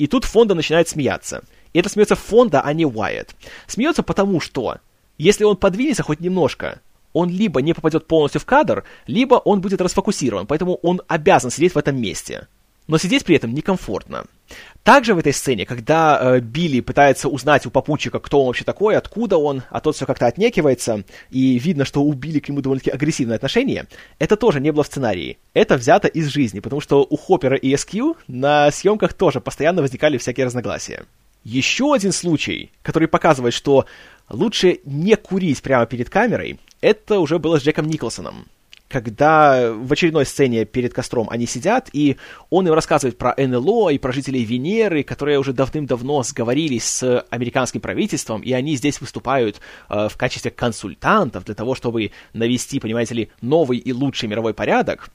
[SPEAKER 1] И тут Фонда начинает смеяться. И это смеется Фонда, а не Уайт. Смеется потому, что если он подвинется хоть немножко, он либо не попадет полностью в кадр, либо он будет расфокусирован, поэтому он обязан сидеть в этом месте. Но сидеть при этом некомфортно. Также в этой сцене, когда э, Билли пытается узнать у попутчика, кто он вообще такой, откуда он, а тот все как-то отнекивается, и видно, что у Билли к нему довольно-таки агрессивное отношение, это тоже не было в сценарии. Это взято из жизни, потому что у Хоппера и SQ на съемках тоже постоянно возникали всякие разногласия. Еще один случай, который показывает, что лучше не курить прямо перед камерой, это уже было с Джеком Николсоном. Когда в очередной сцене перед костром они сидят, и он им рассказывает про НЛО и про жителей Венеры, которые уже давным-давно сговорились с американским правительством, и они здесь выступают э, в качестве консультантов для того, чтобы навести, понимаете ли, новый и лучший мировой порядок.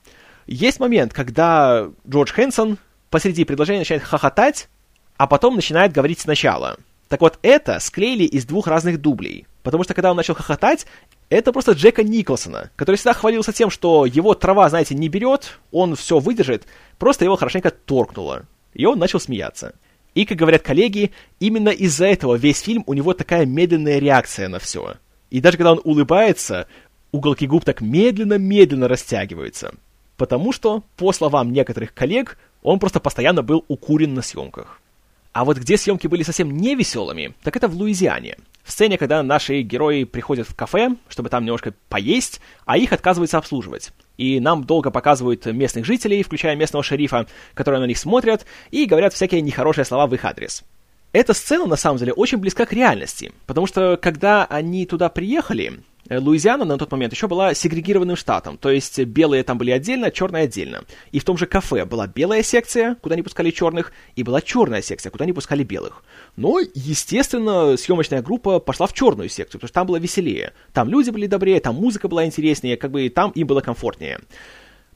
[SPEAKER 1] Есть момент, когда Джордж Хэнсон посреди предложения начинает хохотать, а потом начинает говорить сначала. Так вот, это склеили из двух разных дублей. Потому что когда он начал хохотать, это просто Джека Николсона, который всегда хвалился тем, что его трава, знаете, не берет, он все выдержит, просто его хорошенько торкнуло. И он начал смеяться. И, как говорят коллеги, именно из-за этого весь фильм у него такая медленная реакция на все. И даже когда он улыбается, уголки губ так медленно-медленно растягиваются. Потому что, по словам некоторых коллег, он просто постоянно был укурен на съемках. А вот где съемки были совсем не веселыми, так это в Луизиане. В сцене, когда наши герои приходят в кафе, чтобы там немножко поесть, а их отказываются обслуживать. И нам долго показывают местных жителей, включая местного шерифа, которые на них смотрят и говорят всякие нехорошие слова в их адрес. Эта сцена, на самом деле, очень близка к реальности, потому что, когда они туда приехали, Луизиана на тот момент еще была сегрегированным штатом, то есть белые там были отдельно, черные отдельно. И в том же кафе была белая секция, куда не пускали черных, и была черная секция, куда не пускали белых. Но, естественно, съемочная группа пошла в черную секцию, потому что там было веселее. Там люди были добрее, там музыка была интереснее, как бы там им было комфортнее.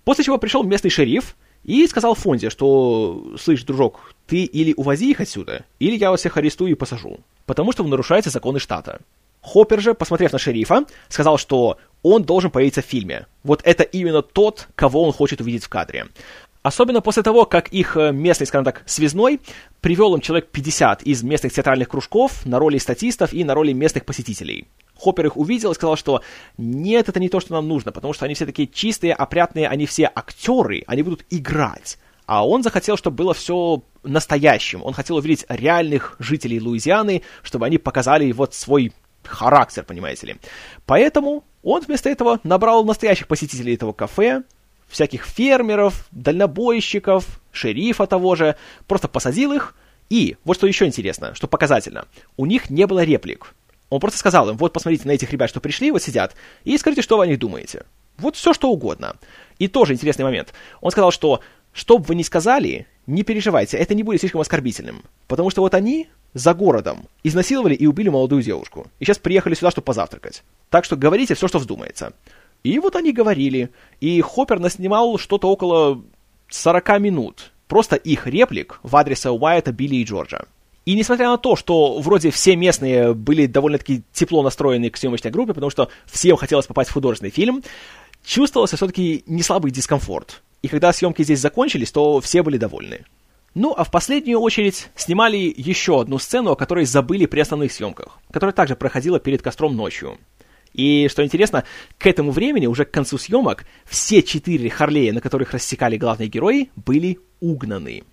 [SPEAKER 1] После чего пришел местный шериф и сказал Фонде, что, слышь, дружок, ты или увози их отсюда, или я вас всех арестую и посажу, потому что вы нарушаете законы штата. Хоппер же, посмотрев на шерифа, сказал, что он должен появиться в фильме. Вот это именно тот, кого он хочет увидеть в кадре. Особенно после того, как их э, местный, скажем так, связной привел им человек 50 из местных театральных кружков на роли статистов и на роли местных посетителей. Хоппер их увидел и сказал, что нет, это не то, что нам нужно, потому что они все такие чистые, опрятные, они все актеры, они будут играть. А он захотел, чтобы было все настоящим. Он хотел увидеть реальных жителей Луизианы, чтобы они показали вот свой характер, понимаете ли. Поэтому он вместо этого набрал настоящих посетителей этого кафе, всяких фермеров, дальнобойщиков, шерифа того же, просто посадил их, и, вот что еще интересно, что показательно, у них не было реплик. Он просто сказал им, вот посмотрите на этих ребят, что пришли, вот сидят, и скажите, что вы о них думаете. Вот все, что угодно. И тоже интересный момент. Он сказал, что что бы вы ни сказали, не переживайте, это не будет слишком оскорбительным. Потому что вот они за городом изнасиловали и убили молодую девушку. И сейчас приехали сюда, чтобы позавтракать. Так что говорите все, что вздумается. И вот они говорили. И Хоппер наснимал что-то около 40 минут. Просто их реплик в адрес Уайта, Билли и Джорджа. И несмотря на то, что вроде все местные были довольно-таки тепло настроены к съемочной группе, потому что всем хотелось попасть в художественный фильм, чувствовался все-таки не слабый дискомфорт. И когда съемки здесь закончились, то все были довольны. Ну, а в последнюю очередь снимали еще одну сцену, о которой забыли при основных съемках, которая также проходила перед костром ночью. И, что интересно, к этому времени, уже к концу съемок, все четыре Харлея, на которых рассекали главные герои, были угнаны.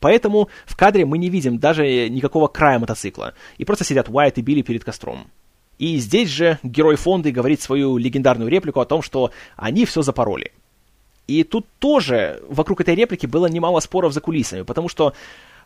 [SPEAKER 1] Поэтому в кадре мы не видим даже никакого края мотоцикла, и просто сидят Уайт и Билли перед костром. И здесь же герой Фонды говорит свою легендарную реплику о том, что они все запороли. И тут тоже вокруг этой реплики было немало споров за кулисами, потому что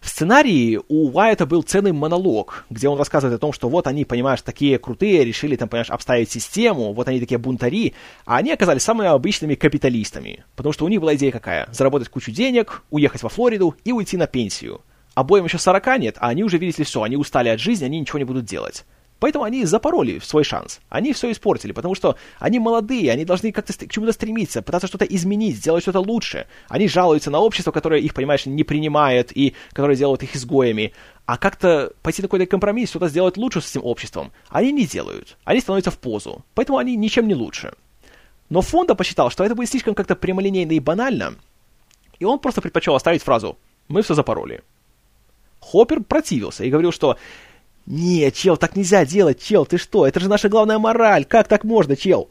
[SPEAKER 1] в сценарии у Уайта был целый монолог, где он рассказывает о том, что вот они, понимаешь, такие крутые, решили там, понимаешь, обставить систему, вот они такие бунтари, а они оказались самыми обычными капиталистами, потому что у них была идея какая? Заработать кучу денег, уехать во Флориду и уйти на пенсию. Обоим еще 40 нет, а они уже видели все, они устали от жизни, они ничего не будут делать. Поэтому они запороли свой шанс. Они все испортили, потому что они молодые, они должны как-то к чему-то стремиться, пытаться что-то изменить, сделать что-то лучше. Они жалуются на общество, которое их, понимаешь, не принимает и которое делает их изгоями. А как-то пойти на какой-то компромисс, что-то сделать лучше с этим обществом, они не делают. Они становятся в позу. Поэтому они ничем не лучше. Но Фонда посчитал, что это будет слишком как-то прямолинейно и банально, и он просто предпочел оставить фразу «Мы все запороли». Хоппер противился и говорил, что «Не, чел, так нельзя делать, чел, ты что? Это же наша главная мораль, как так можно, чел?»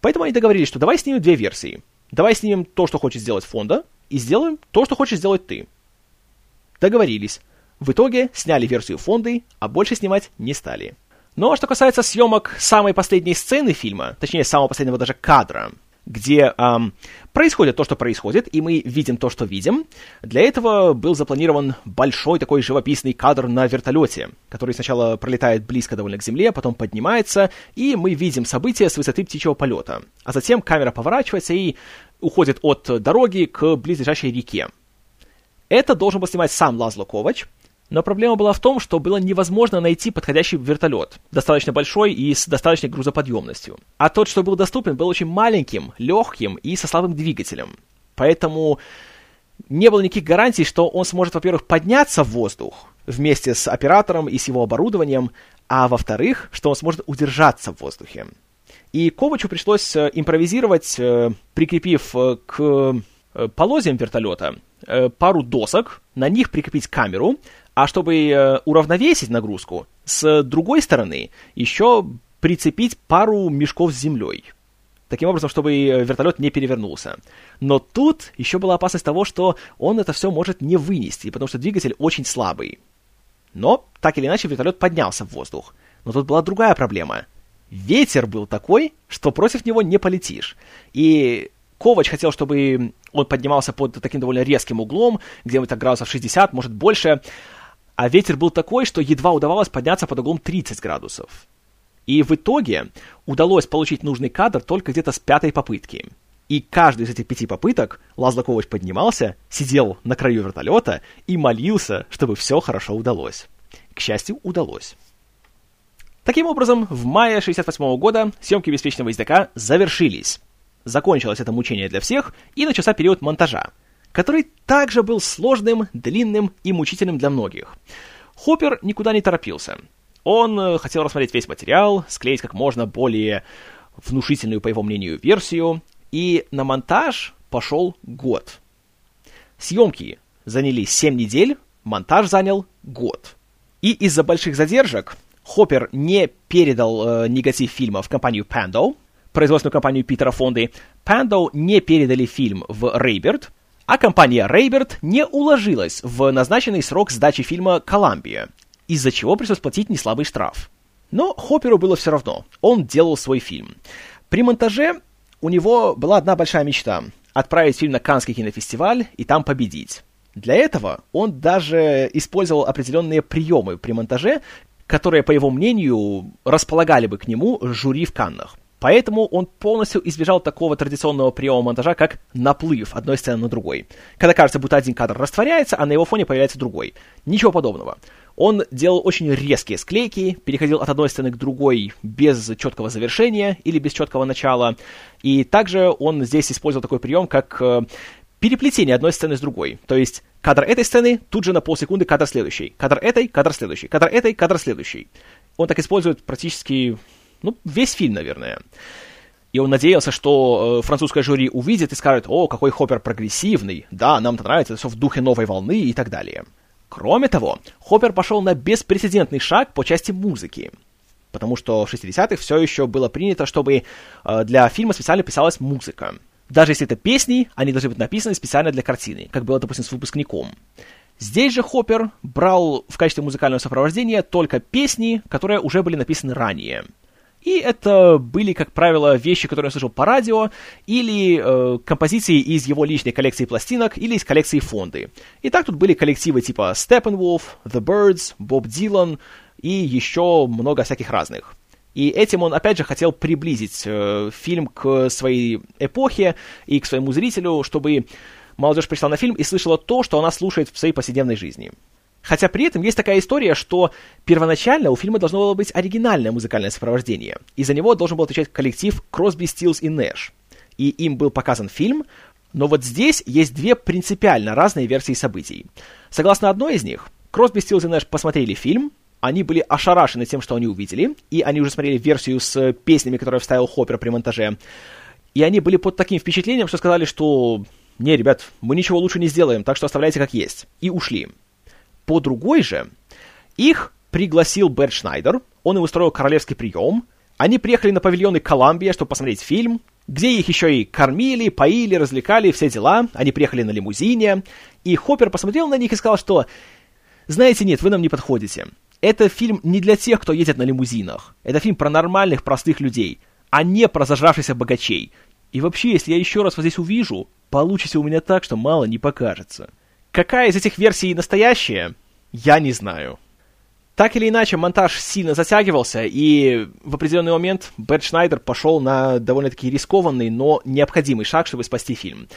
[SPEAKER 1] Поэтому они договорились, что давай снимем две версии. Давай снимем то, что хочет сделать фонда, и сделаем то, что хочешь сделать ты. Договорились. В итоге сняли версию фонды, а больше снимать не стали. Но что касается съемок самой последней сцены фильма, точнее, самого последнего даже кадра, где эм, происходит то, что происходит, и мы видим то, что видим. Для этого был запланирован большой такой живописный кадр на вертолете, который сначала пролетает близко довольно к земле, потом поднимается, и мы видим события с высоты птичьего полета. А затем камера поворачивается и уходит от дороги к близлежащей реке. Это должен был снимать сам Лазло Ковач, но проблема была в том, что было невозможно найти подходящий вертолет, достаточно большой и с достаточной грузоподъемностью. А тот, что был доступен, был очень маленьким, легким и со слабым двигателем. Поэтому не было никаких гарантий, что он сможет, во-первых, подняться в воздух вместе с оператором и с его оборудованием, а во-вторых, что он сможет удержаться в воздухе. И Ковачу пришлось э, импровизировать, э, прикрепив э, к полозьям вертолета пару досок, на них прикрепить камеру, а чтобы уравновесить нагрузку, с другой стороны еще прицепить пару мешков с землей. Таким образом, чтобы вертолет не перевернулся. Но тут еще была опасность того, что он это все может не вынести, потому что двигатель очень слабый. Но, так или иначе, вертолет поднялся в воздух. Но тут была другая проблема — ветер был такой, что против него не полетишь. И Ковач хотел, чтобы он поднимался под таким довольно резким углом, где-то градусов 60, может больше, а ветер был такой, что едва удавалось подняться под углом 30 градусов. И в итоге удалось получить нужный кадр только где-то с пятой попытки. И каждый из этих пяти попыток Лазло Ковач поднимался, сидел на краю вертолета и молился, чтобы все хорошо удалось. К счастью, удалось. Таким образом, в мае 68 года съемки «Беспечного ездака» завершились. Закончилось это мучение для всех, и начался период монтажа, который также был сложным, длинным и мучительным для многих. Хоппер никуда не торопился. Он э, хотел рассмотреть весь материал, склеить как можно более внушительную, по его мнению, версию, и на монтаж пошел год. Съемки заняли 7 недель, монтаж занял год. И из-за больших задержек Хоппер не передал э, негатив фильма в компанию Pando, производственную компанию Питера Фонды. Pando не передали фильм в Рейберт, а компания Рейберт не уложилась в назначенный срок сдачи фильма Columbia, из-за чего пришлось платить неслабый штраф. Но Хопперу было все равно, он делал свой фильм. При монтаже у него была одна большая мечта — отправить фильм на Каннский кинофестиваль и там победить. Для этого он даже использовал определенные приемы при монтаже, которые, по его мнению, располагали бы к нему жюри в Каннах. Поэтому он полностью избежал такого традиционного приема монтажа, как наплыв одной сцены на другой. Когда кажется, будто один кадр растворяется, а на его фоне появляется другой. Ничего подобного. Он делал очень резкие склейки, переходил от одной сцены к другой без четкого завершения или без четкого начала. И также он здесь использовал такой прием, как э, переплетение одной сцены с другой. То есть кадр этой сцены, тут же на полсекунды кадр следующий. Кадр этой, кадр следующий. Кадр этой, кадр следующий. Он так использует практически, ну, весь фильм, наверное. И он надеялся, что э, французское жюри увидит и скажет, о, какой Хоппер прогрессивный, да, нам это нравится, это все в духе новой волны и так далее. Кроме того, Хоппер пошел на беспрецедентный шаг по части музыки. Потому что в 60-х все еще было принято, чтобы э, для фильма специально писалась музыка. Даже если это песни, они должны быть написаны специально для картины, как было, допустим, с выпускником. Здесь же Хоппер брал в качестве музыкального сопровождения только песни, которые уже были написаны ранее. И это были, как правило, вещи, которые я слышал по радио, или э, композиции из его личной коллекции пластинок, или из коллекции фонды. И так тут были коллективы типа Steppenwolf, The Birds, Bob Dylan и еще много всяких разных. И этим он, опять же, хотел приблизить э, фильм к своей эпохе и к своему зрителю, чтобы молодежь пришла на фильм и слышала то, что она слушает в своей повседневной жизни. Хотя при этом есть такая история, что первоначально у фильма должно было быть оригинальное музыкальное сопровождение, и за него должен был отвечать коллектив Кросби, Стилс и Нэш. И им был показан фильм, но вот здесь есть две принципиально разные версии событий. Согласно одной из них, Кросби, Стилс и Нэш посмотрели фильм, они были ошарашены тем, что они увидели, и они уже смотрели версию с песнями, которые вставил Хоппер при монтаже. И они были под таким впечатлением, что сказали, что «Не, ребят, мы ничего лучше не сделаем, так что оставляйте как есть». И ушли. По другой же, их пригласил Берт Шнайдер, он им устроил королевский прием, они приехали на павильоны Колумбия, чтобы посмотреть фильм, где их еще и кормили, поили, развлекали, все дела. Они приехали на лимузине, и Хоппер посмотрел на них и сказал, что «Знаете, нет, вы нам не подходите. Это фильм не для тех, кто едет на лимузинах. Это фильм про нормальных, простых людей, а не про зажравшихся богачей. И вообще, если я еще раз вас здесь увижу, получится у меня так, что мало не покажется. Какая из этих версий настоящая, я не знаю. Так или иначе, монтаж сильно затягивался, и в определенный момент Бэт Шнайдер пошел на довольно-таки рискованный, но необходимый шаг, чтобы спасти фильм.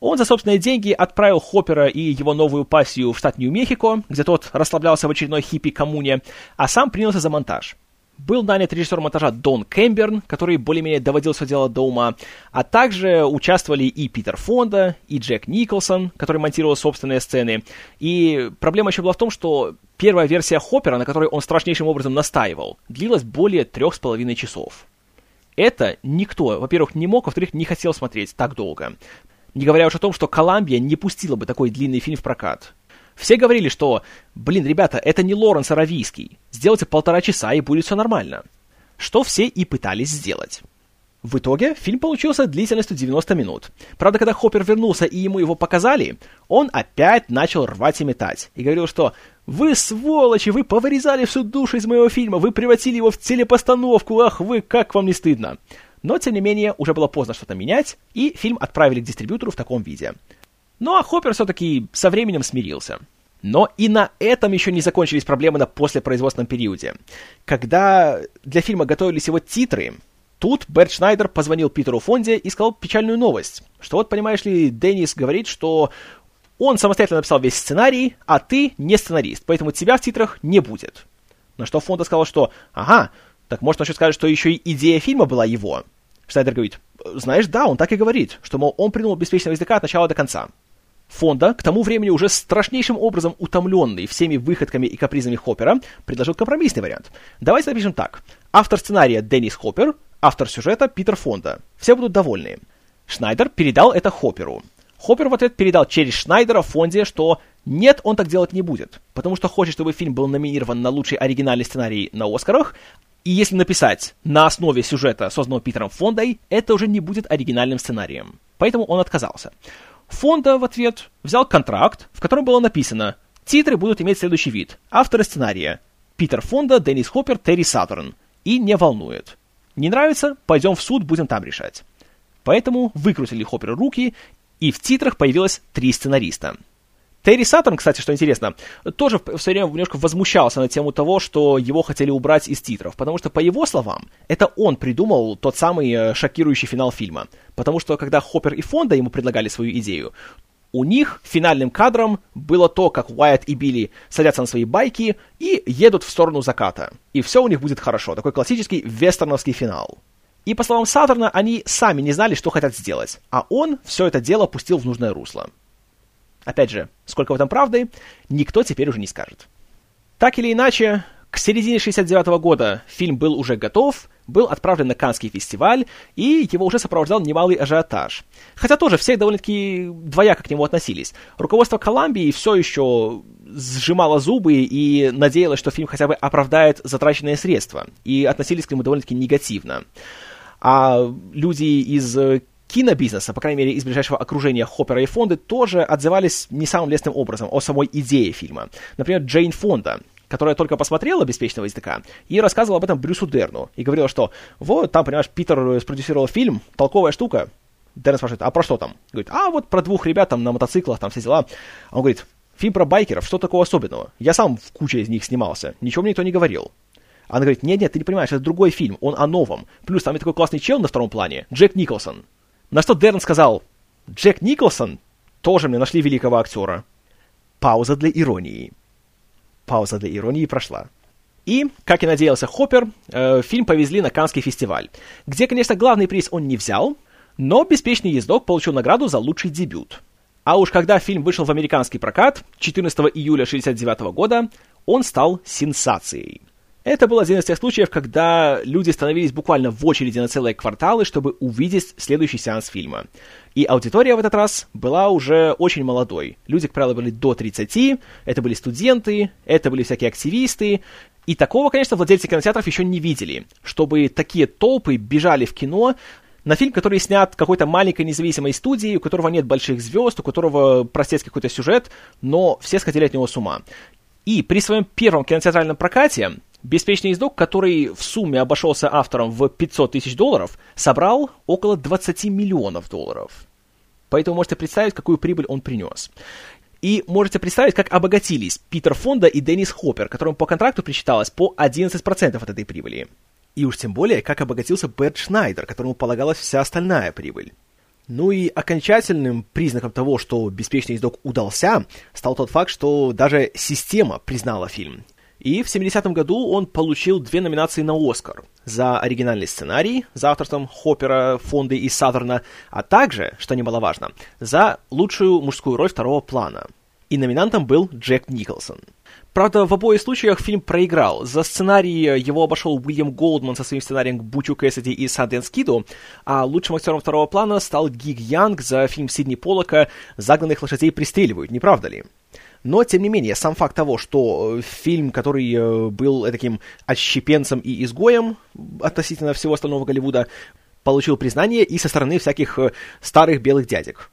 [SPEAKER 1] Он за собственные деньги отправил Хоппера и его новую пассию в штат Нью-Мехико, где тот расслаблялся в очередной хиппи-коммуне, а сам принялся за монтаж. Был нанят режиссер монтажа Дон Кэмберн, который более-менее доводил все дело до ума, а также участвовали и Питер Фонда, и Джек Николсон, который монтировал собственные сцены. И проблема еще была в том, что первая версия Хоппера, на которой он страшнейшим образом настаивал, длилась более трех с половиной часов. Это никто, во-первых, не мог, во-вторых, не хотел смотреть так долго. Не говоря уж о том, что Коламбия не пустила бы такой длинный фильм в прокат. Все говорили, что, блин, ребята, это не Лоренс Аравийский. Сделайте полтора часа, и будет все нормально. Что все и пытались сделать. В итоге фильм получился длительностью 90 минут. Правда, когда Хоппер вернулся и ему его показали, он опять начал рвать и метать. И говорил, что «Вы сволочи, вы повырезали всю душу из моего фильма, вы превратили его в телепостановку, ах вы, как вам не стыдно!» Но, тем не менее, уже было поздно что-то менять, и фильм отправили к дистрибьютору в таком виде. Ну а Хоппер все-таки со временем смирился. Но и на этом еще не закончились проблемы на послепроизводственном периоде. Когда для фильма готовились его титры, тут Берт Шнайдер позвонил Питеру Фонде и сказал печальную новость, что вот, понимаешь ли, Деннис говорит, что он самостоятельно написал весь сценарий, а ты не сценарист, поэтому тебя в титрах не будет. На что Фонда сказал, что «Ага, так может он еще скажет, что еще и идея фильма была его?» Шнайдер говорит «Знаешь, да, он так и говорит, что, мол, он придумал беспечного языка от начала до конца». Фонда, к тому времени уже страшнейшим образом утомленный всеми выходками и капризами Хоппера, предложил компромиссный вариант. Давайте напишем так. Автор сценария Деннис Хоппер, автор сюжета Питер Фонда. Все будут довольны. Шнайдер передал это Хопперу. Хоппер в ответ передал через Шнайдера Фонде, что нет, он так делать не будет, потому что хочет, чтобы фильм был номинирован на лучший оригинальный сценарий на Оскарах, и если написать на основе сюжета, созданного Питером Фондой, это уже не будет оригинальным сценарием. Поэтому он отказался. Фонда в ответ взял контракт, в котором было написано «Титры будут иметь следующий вид. Авторы сценария. Питер Фонда, Деннис Хоппер, Терри Саттерн. И не волнует. Не нравится? Пойдем в суд, будем там решать». Поэтому выкрутили Хопперу руки, и в титрах появилось три сценариста – Терри Саттерн, кстати, что интересно, тоже в свое время немножко возмущался на тему того, что его хотели убрать из титров, потому что, по его словам, это он придумал тот самый э, шокирующий финал фильма. Потому что, когда Хоппер и Фонда ему предлагали свою идею, у них финальным кадром было то, как Уайт и Билли садятся на свои байки и едут в сторону заката. И все у них будет хорошо. Такой классический вестерновский финал. И по словам Саттерна, они сами не знали, что хотят сделать, а он все это дело пустил в нужное русло. Опять же, сколько в этом правды, никто теперь уже не скажет. Так или иначе, к середине 69 -го года фильм был уже готов, был отправлен на Каннский фестиваль, и его уже сопровождал немалый ажиотаж. Хотя тоже все довольно-таки двояко к нему относились. Руководство Колумбии все еще сжимало зубы и надеялось, что фильм хотя бы оправдает затраченные средства, и относились к нему довольно-таки негативно. А люди из кинобизнеса, по крайней мере, из ближайшего окружения Хоппера и Фонды, тоже отзывались не самым лестным образом о самой идее фильма. Например, Джейн Фонда, которая только посмотрела «Беспечного языка» и рассказывала об этом Брюсу Дерну. И говорила, что вот там, понимаешь, Питер спродюсировал фильм, толковая штука. Дерн спрашивает, а про что там? Говорит, а вот про двух ребят там на мотоциклах, там все дела. Он говорит, фильм про байкеров, что такого особенного? Я сам в куче из них снимался, ничего мне никто не говорил. Она говорит, нет-нет, ты не понимаешь, это другой фильм, он о новом. Плюс там и такой классный чел на втором плане, Джек Николсон. На что Дерн сказал, Джек Николсон, тоже мне нашли великого актера. Пауза для иронии. Пауза для иронии прошла. И, как и надеялся Хоппер, э, фильм повезли на Каннский фестиваль, где, конечно, главный приз он не взял, но «Беспечный ездок» получил награду за лучший дебют. А уж когда фильм вышел в американский прокат 14 июля 1969 года, он стал сенсацией. Это был один из тех случаев, когда люди становились буквально в очереди на целые кварталы, чтобы увидеть следующий сеанс фильма. И аудитория в этот раз была уже очень молодой. Люди, как правило, были до 30, это были студенты, это были всякие активисты, и такого, конечно, владельцы кинотеатров еще не видели, чтобы такие толпы бежали в кино на фильм, который снят какой-то маленькой независимой студией, у которого нет больших звезд, у которого простецкий какой-то сюжет, но все сходили от него с ума. И при своем первом кинотеатральном прокате Беспечный ездок, который в сумме обошелся автором в 500 тысяч долларов, собрал около 20 миллионов долларов. Поэтому можете представить, какую прибыль он принес. И можете представить, как обогатились Питер Фонда и Деннис Хоппер, которым по контракту причиталось по 11% от этой прибыли. И уж тем более, как обогатился Берт Шнайдер, которому полагалась вся остальная прибыль. Ну и окончательным признаком того, что «Беспечный ездок» удался, стал тот факт, что даже система признала фильм. И в 70-м году он получил две номинации на Оскар за оригинальный сценарий, за авторством Хоппера, Фонды и Саверна, а также, что немаловажно, за лучшую мужскую роль второго плана. И номинантом был Джек Николсон. Правда, в обоих случаях фильм проиграл. За сценарий его обошел Уильям Голдман со своим сценарием «Бучу Кэссиди» и «Санденс Киду», а лучшим актером второго плана стал Гиг Янг за фильм Сидни Поллока «Загнанных лошадей пристреливают», не правда ли? Но, тем не менее, сам факт того, что э, фильм, который э, был таким отщепенцем и изгоем относительно всего остального Голливуда, получил признание и со стороны всяких э, старых белых дядек.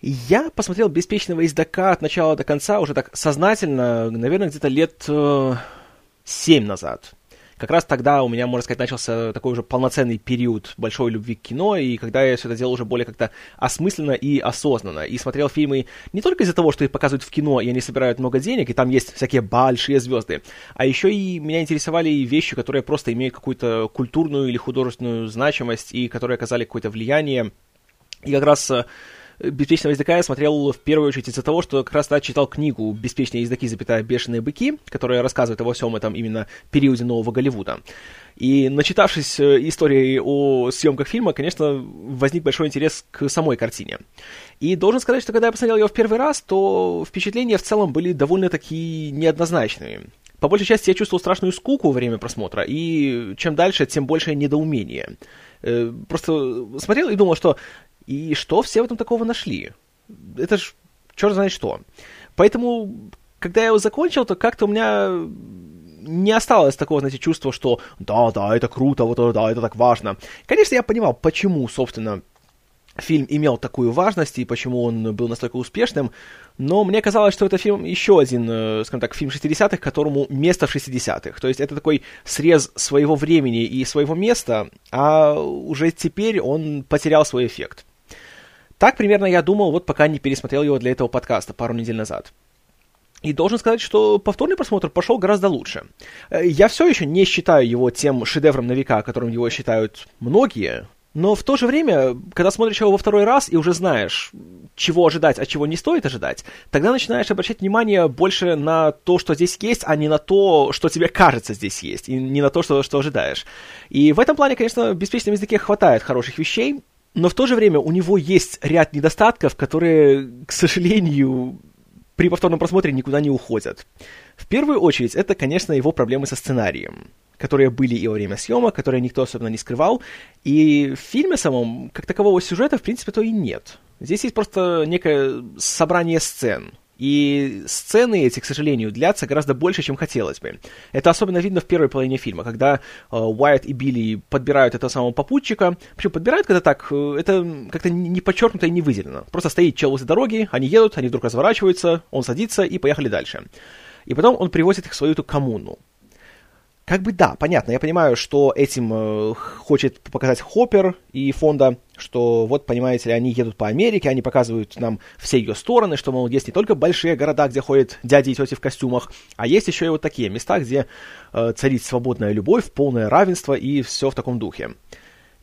[SPEAKER 1] Я посмотрел «Беспечного издока» от начала до конца уже так сознательно, наверное, где-то лет семь назад как раз тогда у меня, можно сказать, начался такой уже полноценный период большой любви к кино, и когда я все это делал уже более как-то осмысленно и осознанно, и смотрел фильмы не только из-за того, что их показывают в кино, и они собирают много денег, и там есть всякие большие звезды, а еще и меня интересовали вещи, которые просто имеют какую-то культурную или художественную значимость, и которые оказали какое-то влияние. И как раз э, «Беспечного языка» я смотрел в первую очередь из-за того, что как раз тогда читал книгу «Беспечные языки, запятая, бешеные быки», которая рассказывает обо всем этом именно периоде нового Голливуда. И начитавшись э, истории о съемках фильма, конечно, возник большой интерес к самой картине. И должен сказать, что когда я посмотрел ее в первый раз, то впечатления в целом были довольно-таки неоднозначными. По большей части я чувствовал страшную скуку во время просмотра, и чем дальше, тем большее недоумение. Э, просто смотрел и думал, что и что все в этом такого нашли? Это ж черт знает что. Поэтому, когда я его закончил, то как-то у меня не осталось такого, знаете, чувства, что да, да, это круто, вот да, это так важно. Конечно, я понимал, почему, собственно, фильм имел такую важность и почему он был настолько успешным, но мне казалось, что это фильм еще один, э, скажем так, фильм 60-х, которому место в 60-х. То есть это такой срез своего времени и своего места, а уже теперь он потерял свой эффект. Так примерно я думал, вот пока не пересмотрел его для этого подкаста пару недель назад. И должен сказать, что повторный просмотр пошел гораздо лучше. Э, я все еще не считаю его тем шедевром на века, которым его считают многие, но в то же время, когда смотришь его во второй раз и уже знаешь, чего ожидать, а чего не стоит ожидать, тогда начинаешь обращать внимание больше на то, что здесь есть, а не на то, что тебе кажется здесь есть, и не на то, что, что ожидаешь. И в этом плане, конечно, в беспечном языке хватает хороших вещей, но в то же время у него есть ряд недостатков, которые, к сожалению, при повторном просмотре никуда не уходят. В первую очередь, это, конечно, его проблемы со сценарием, которые были и во время съемок, которые никто особенно не скрывал, и в фильме самом, как такового сюжета, в принципе, то и нет. Здесь есть просто некое собрание сцен, и сцены эти, к сожалению, длятся гораздо больше, чем хотелось бы. Это особенно видно в первой половине фильма, когда э, Уайт и Билли подбирают этого самого попутчика. Причем подбирают когда так, э, это как-то не подчеркнуто и не выделено. Просто стоит чел возле дороги, они едут, они вдруг разворачиваются, он садится и поехали дальше. И потом он привозит их в свою эту коммуну. Как бы да, понятно, я понимаю, что этим э, хочет показать Хоппер и Фонда, что вот, понимаете ли, они едут по Америке, они показывают нам все ее стороны, что, мол, есть не только большие города, где ходят дяди и тети в костюмах, а есть еще и вот такие места, где э, царит свободная любовь, полное равенство и все в таком духе.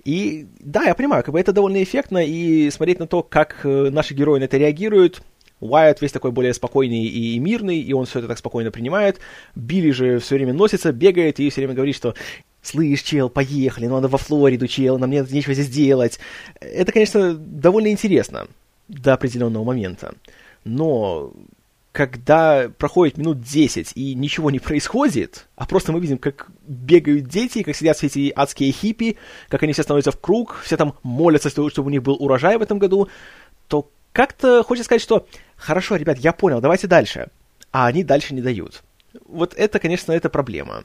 [SPEAKER 1] И да, я понимаю, как бы это довольно эффектно, и смотреть на то, как э, наши герои на это реагируют, Уайт весь такой более спокойный и мирный, и он все это так спокойно принимает. Билли же все время носится, бегает и все время говорит, что «Слышь, чел, поехали, ну, надо во Флориду, чел, нам нет нечего здесь делать». Это, конечно, довольно интересно до определенного момента. Но когда проходит минут 10 и ничего не происходит, а просто мы видим, как бегают дети, как сидят все эти адские хиппи, как они все становятся в круг, все там молятся, чтобы у них был урожай в этом году, то как-то хочется сказать, что «хорошо, ребят, я понял, давайте дальше». А они дальше не дают. Вот это, конечно, это проблема.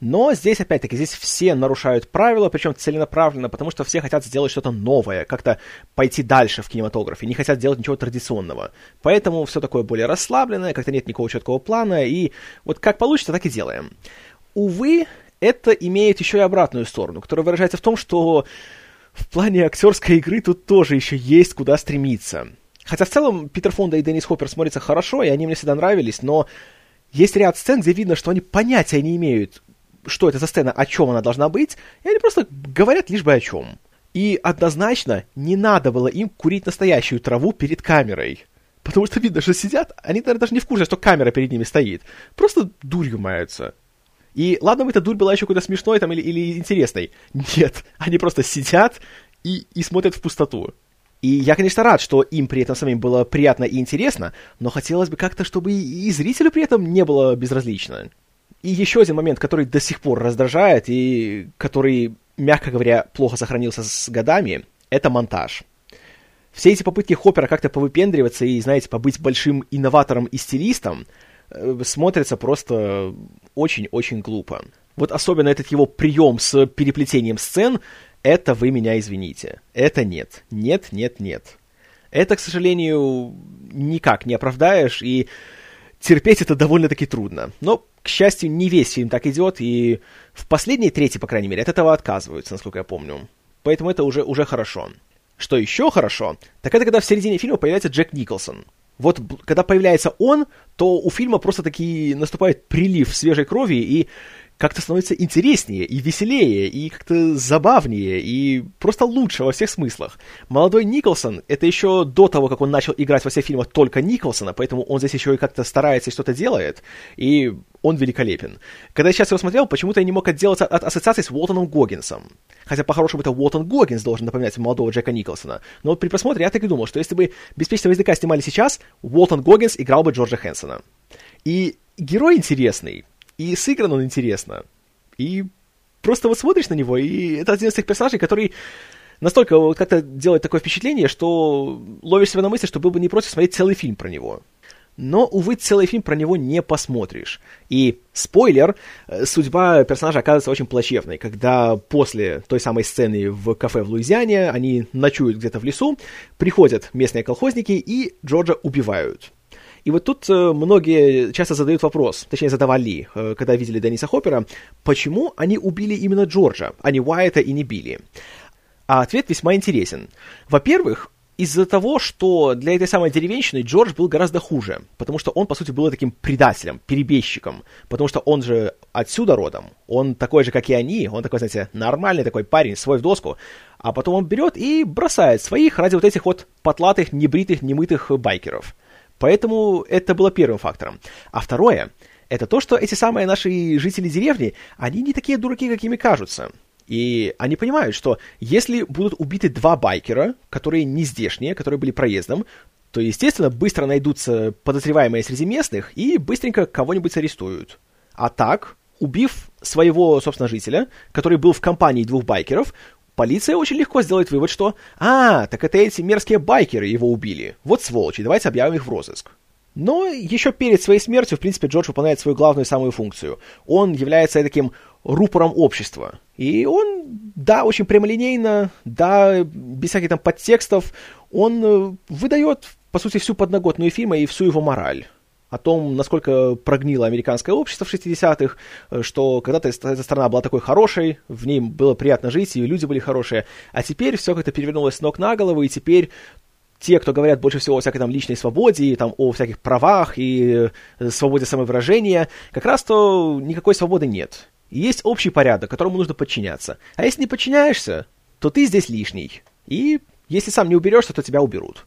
[SPEAKER 1] Но здесь, опять-таки, здесь все нарушают правила, причем целенаправленно, потому что все хотят сделать что-то новое, как-то пойти дальше в кинематографе, не хотят делать ничего традиционного. Поэтому все такое более расслабленное, как-то нет никакого четкого плана, и вот как получится, так и делаем. Увы, это имеет еще и обратную сторону, которая выражается в том, что в плане актерской игры тут тоже еще есть куда стремиться. Хотя в целом Питер Фонда и Деннис Хоппер смотрятся хорошо, и они мне всегда нравились, но есть ряд сцен, где видно, что они понятия не имеют, что это за сцена, о чем она должна быть, и они просто говорят лишь бы о чем. И однозначно не надо было им курить настоящую траву перед камерой. Потому что видно, что сидят, они, наверное, даже не в курсе, что камера перед ними стоит. Просто дурью маются. И ладно бы эта дурь была еще куда-то смешной там или, или интересной. Нет, они просто сидят и, и смотрят в пустоту. И я, конечно, рад, что им при этом самим было приятно и интересно, но хотелось бы как-то, чтобы и, зрителю при этом не было безразлично. И еще один момент, который до сих пор раздражает и который, мягко говоря, плохо сохранился с годами, это монтаж. Все эти попытки Хоппера как-то повыпендриваться и, знаете, побыть большим инноватором и стилистом э, смотрятся просто очень-очень глупо. Вот особенно этот его прием с переплетением сцен, это вы меня извините. Это нет. Нет, нет, нет. Это, к сожалению, никак не оправдаешь, и терпеть это довольно-таки трудно. Но, к счастью, не весь фильм так идет, и в последней трети, по крайней мере, от этого отказываются, насколько я помню. Поэтому это уже, уже хорошо. Что еще хорошо, так это когда в середине фильма появляется Джек Николсон. Вот когда появляется он, то у фильма просто таки наступает прилив свежей крови, и как-то становится интереснее и веселее, и как-то забавнее, и просто лучше во всех смыслах. Молодой Николсон, это еще до того, как он начал играть во всех фильмах только Николсона, поэтому он здесь еще и как-то старается и что-то делает, и он великолепен. Когда я сейчас его смотрел, почему-то я не мог отделаться от ассоциации с Уолтоном Гоггинсом. Хотя, по-хорошему, это Уолтон Гоггинс должен напоминать молодого Джека Николсона. Но при просмотре я так и думал, что если бы «Беспечного ездока» снимали сейчас, Уолтон Гоггинс играл бы Джорджа Хэнсона. И герой интересный, и сыгран он интересно. И просто вот смотришь на него, и это один из тех персонажей, который настолько вот как-то делает такое впечатление, что ловишь себя на мысли, что был бы не против смотреть целый фильм про него. Но, увы, целый фильм про него не посмотришь. И, спойлер, э, судьба персонажа оказывается очень плачевной, когда после той самой сцены в кафе в Луизиане они ночуют где-то в лесу, приходят местные колхозники и Джорджа убивают. И вот тут э, многие часто задают вопрос, точнее задавали, э, когда видели Дениса Хоппера, почему они убили именно Джорджа, а не Уайта и не Билли. А ответ весьма интересен. Во-первых, из-за того, что для этой самой деревенщины Джордж был гораздо хуже, потому что он, по сути, был таким предателем, перебежчиком, потому что он же отсюда родом, он такой же, как и они, он такой, знаете, нормальный такой парень, свой в доску, а потом он берет и бросает своих ради вот этих вот потлатых, небритых, немытых байкеров. Поэтому это было первым фактором. А второе, это то, что эти самые наши жители деревни, они не такие дураки, какими кажутся. И они понимают, что если будут убиты два байкера, которые не здешние, которые были проездом, то, естественно, быстро найдутся подозреваемые среди местных и быстренько кого-нибудь арестуют. А так, убив своего, собственно, жителя, который был в компании двух байкеров, полиция очень легко сделает вывод, что «А, так это эти мерзкие байкеры его убили. Вот сволочи, давайте объявим их в розыск». Но еще перед своей смертью, в принципе, Джордж выполняет свою главную самую функцию. Он является таким рупором общества. И он, да, очень прямолинейно, да, без всяких там подтекстов, он э, выдает, по сути, всю подноготную фильма и всю его мораль о том, насколько прогнило американское общество в 60-х, э, что когда-то эта страна была такой хорошей, в ней было приятно жить, и люди были хорошие, а теперь все как-то перевернулось с ног на голову, и теперь те, кто говорят больше всего о всякой там личной свободе, и, там, о всяких правах и э, свободе самовыражения, как раз-то никакой свободы нет. Есть общий порядок, которому нужно подчиняться. А если не подчиняешься, то ты здесь лишний. И если сам не уберешься, то тебя уберут.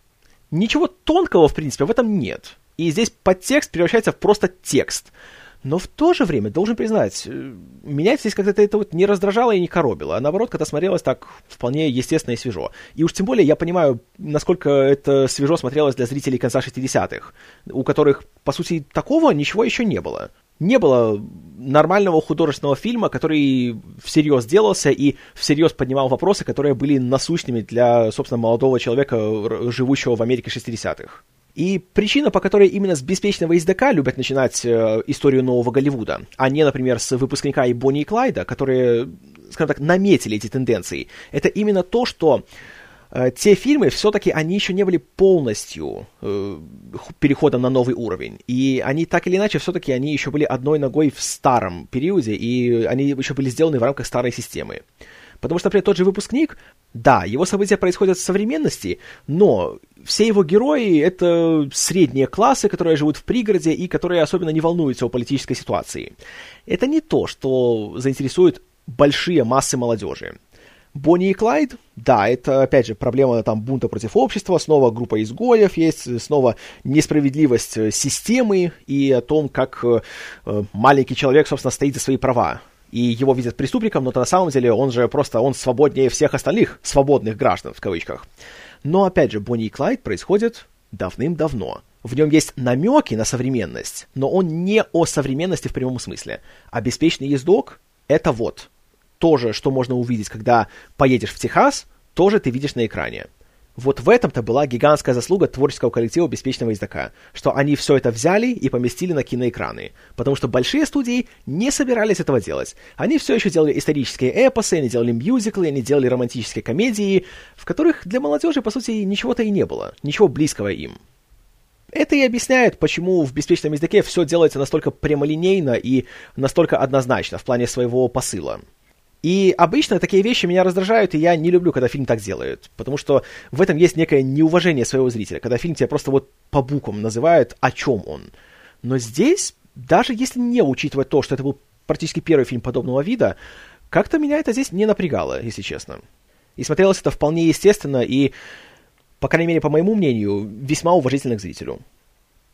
[SPEAKER 1] Ничего тонкого, в принципе, в этом нет. И здесь подтекст превращается в просто текст. Но в то же время, должен признать, э, меня здесь как-то это вот не раздражало и не коробило, а наоборот, когда смотрелось так вполне естественно и свежо. И уж тем более я понимаю, насколько это свежо смотрелось для зрителей конца 60-х, у которых, по сути, такого ничего еще не было. Не было нормального художественного фильма, который всерьез делался и всерьез поднимал вопросы, которые были насущными для, собственно, молодого человека, живущего в Америке 60-х. И причина, по которой именно с беспечного издока любят начинать э, историю нового Голливуда, а не, например, с выпускника и Бонни и Клайда, которые, скажем так, наметили эти тенденции, это именно то, что э, те фильмы все-таки они еще не были полностью э, переходом на новый уровень. И они так или иначе все-таки они еще были одной ногой в старом периоде, и они еще были сделаны в рамках старой системы. Потому что, например, тот же выпускник, да, его события происходят в современности, но все его герои — это средние классы, которые живут в пригороде и которые особенно не волнуются о политической ситуации. Это не то, что заинтересует большие массы молодежи. Бонни и Клайд, да, это, опять же, проблема там бунта против общества, снова группа изгоев есть, снова несправедливость э, системы и о том, как э, э, маленький человек, собственно, стоит за свои права и его видят преступником, но на самом деле он же просто, он свободнее всех остальных свободных граждан, в кавычках. Но, опять же, Бонни и Клайд происходит давным-давно. В нем есть намеки на современность, но он не о современности в прямом смысле. Беспечный ездок — это вот. То же, что можно увидеть, когда поедешь в Техас, тоже ты видишь на экране. Вот в этом-то была гигантская заслуга творческого коллектива «Беспечного ездака», что они все это взяли и поместили на киноэкраны. Потому что большие студии не собирались этого делать. Они все еще делали исторические эпосы, они делали мюзиклы, они делали романтические комедии, в которых для молодежи, по сути, ничего-то и не было, ничего близкого им. Это и объясняет, почему в «Беспечном ездаке» все делается настолько прямолинейно и настолько однозначно в плане своего посыла. И обычно такие вещи меня раздражают, и я не люблю, когда фильм так делает, потому что в этом есть некое неуважение своего зрителя, когда фильм тебя просто вот по буквам называют, о чем он. Но здесь, даже если не учитывать то, что это был практически первый фильм подобного вида, как-то меня это здесь не напрягало, если честно. И смотрелось это вполне естественно и, по крайней мере, по моему мнению, весьма уважительно к зрителю.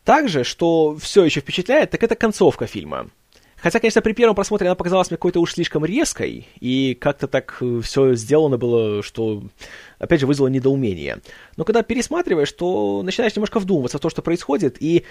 [SPEAKER 1] Также, что все еще впечатляет, так это концовка фильма. Хотя, конечно, при первом просмотре она показалась мне какой-то уж слишком резкой, и как-то так э, все сделано было, что, опять же, вызвало недоумение. Но когда пересматриваешь, то начинаешь немножко вдумываться в то, что происходит, и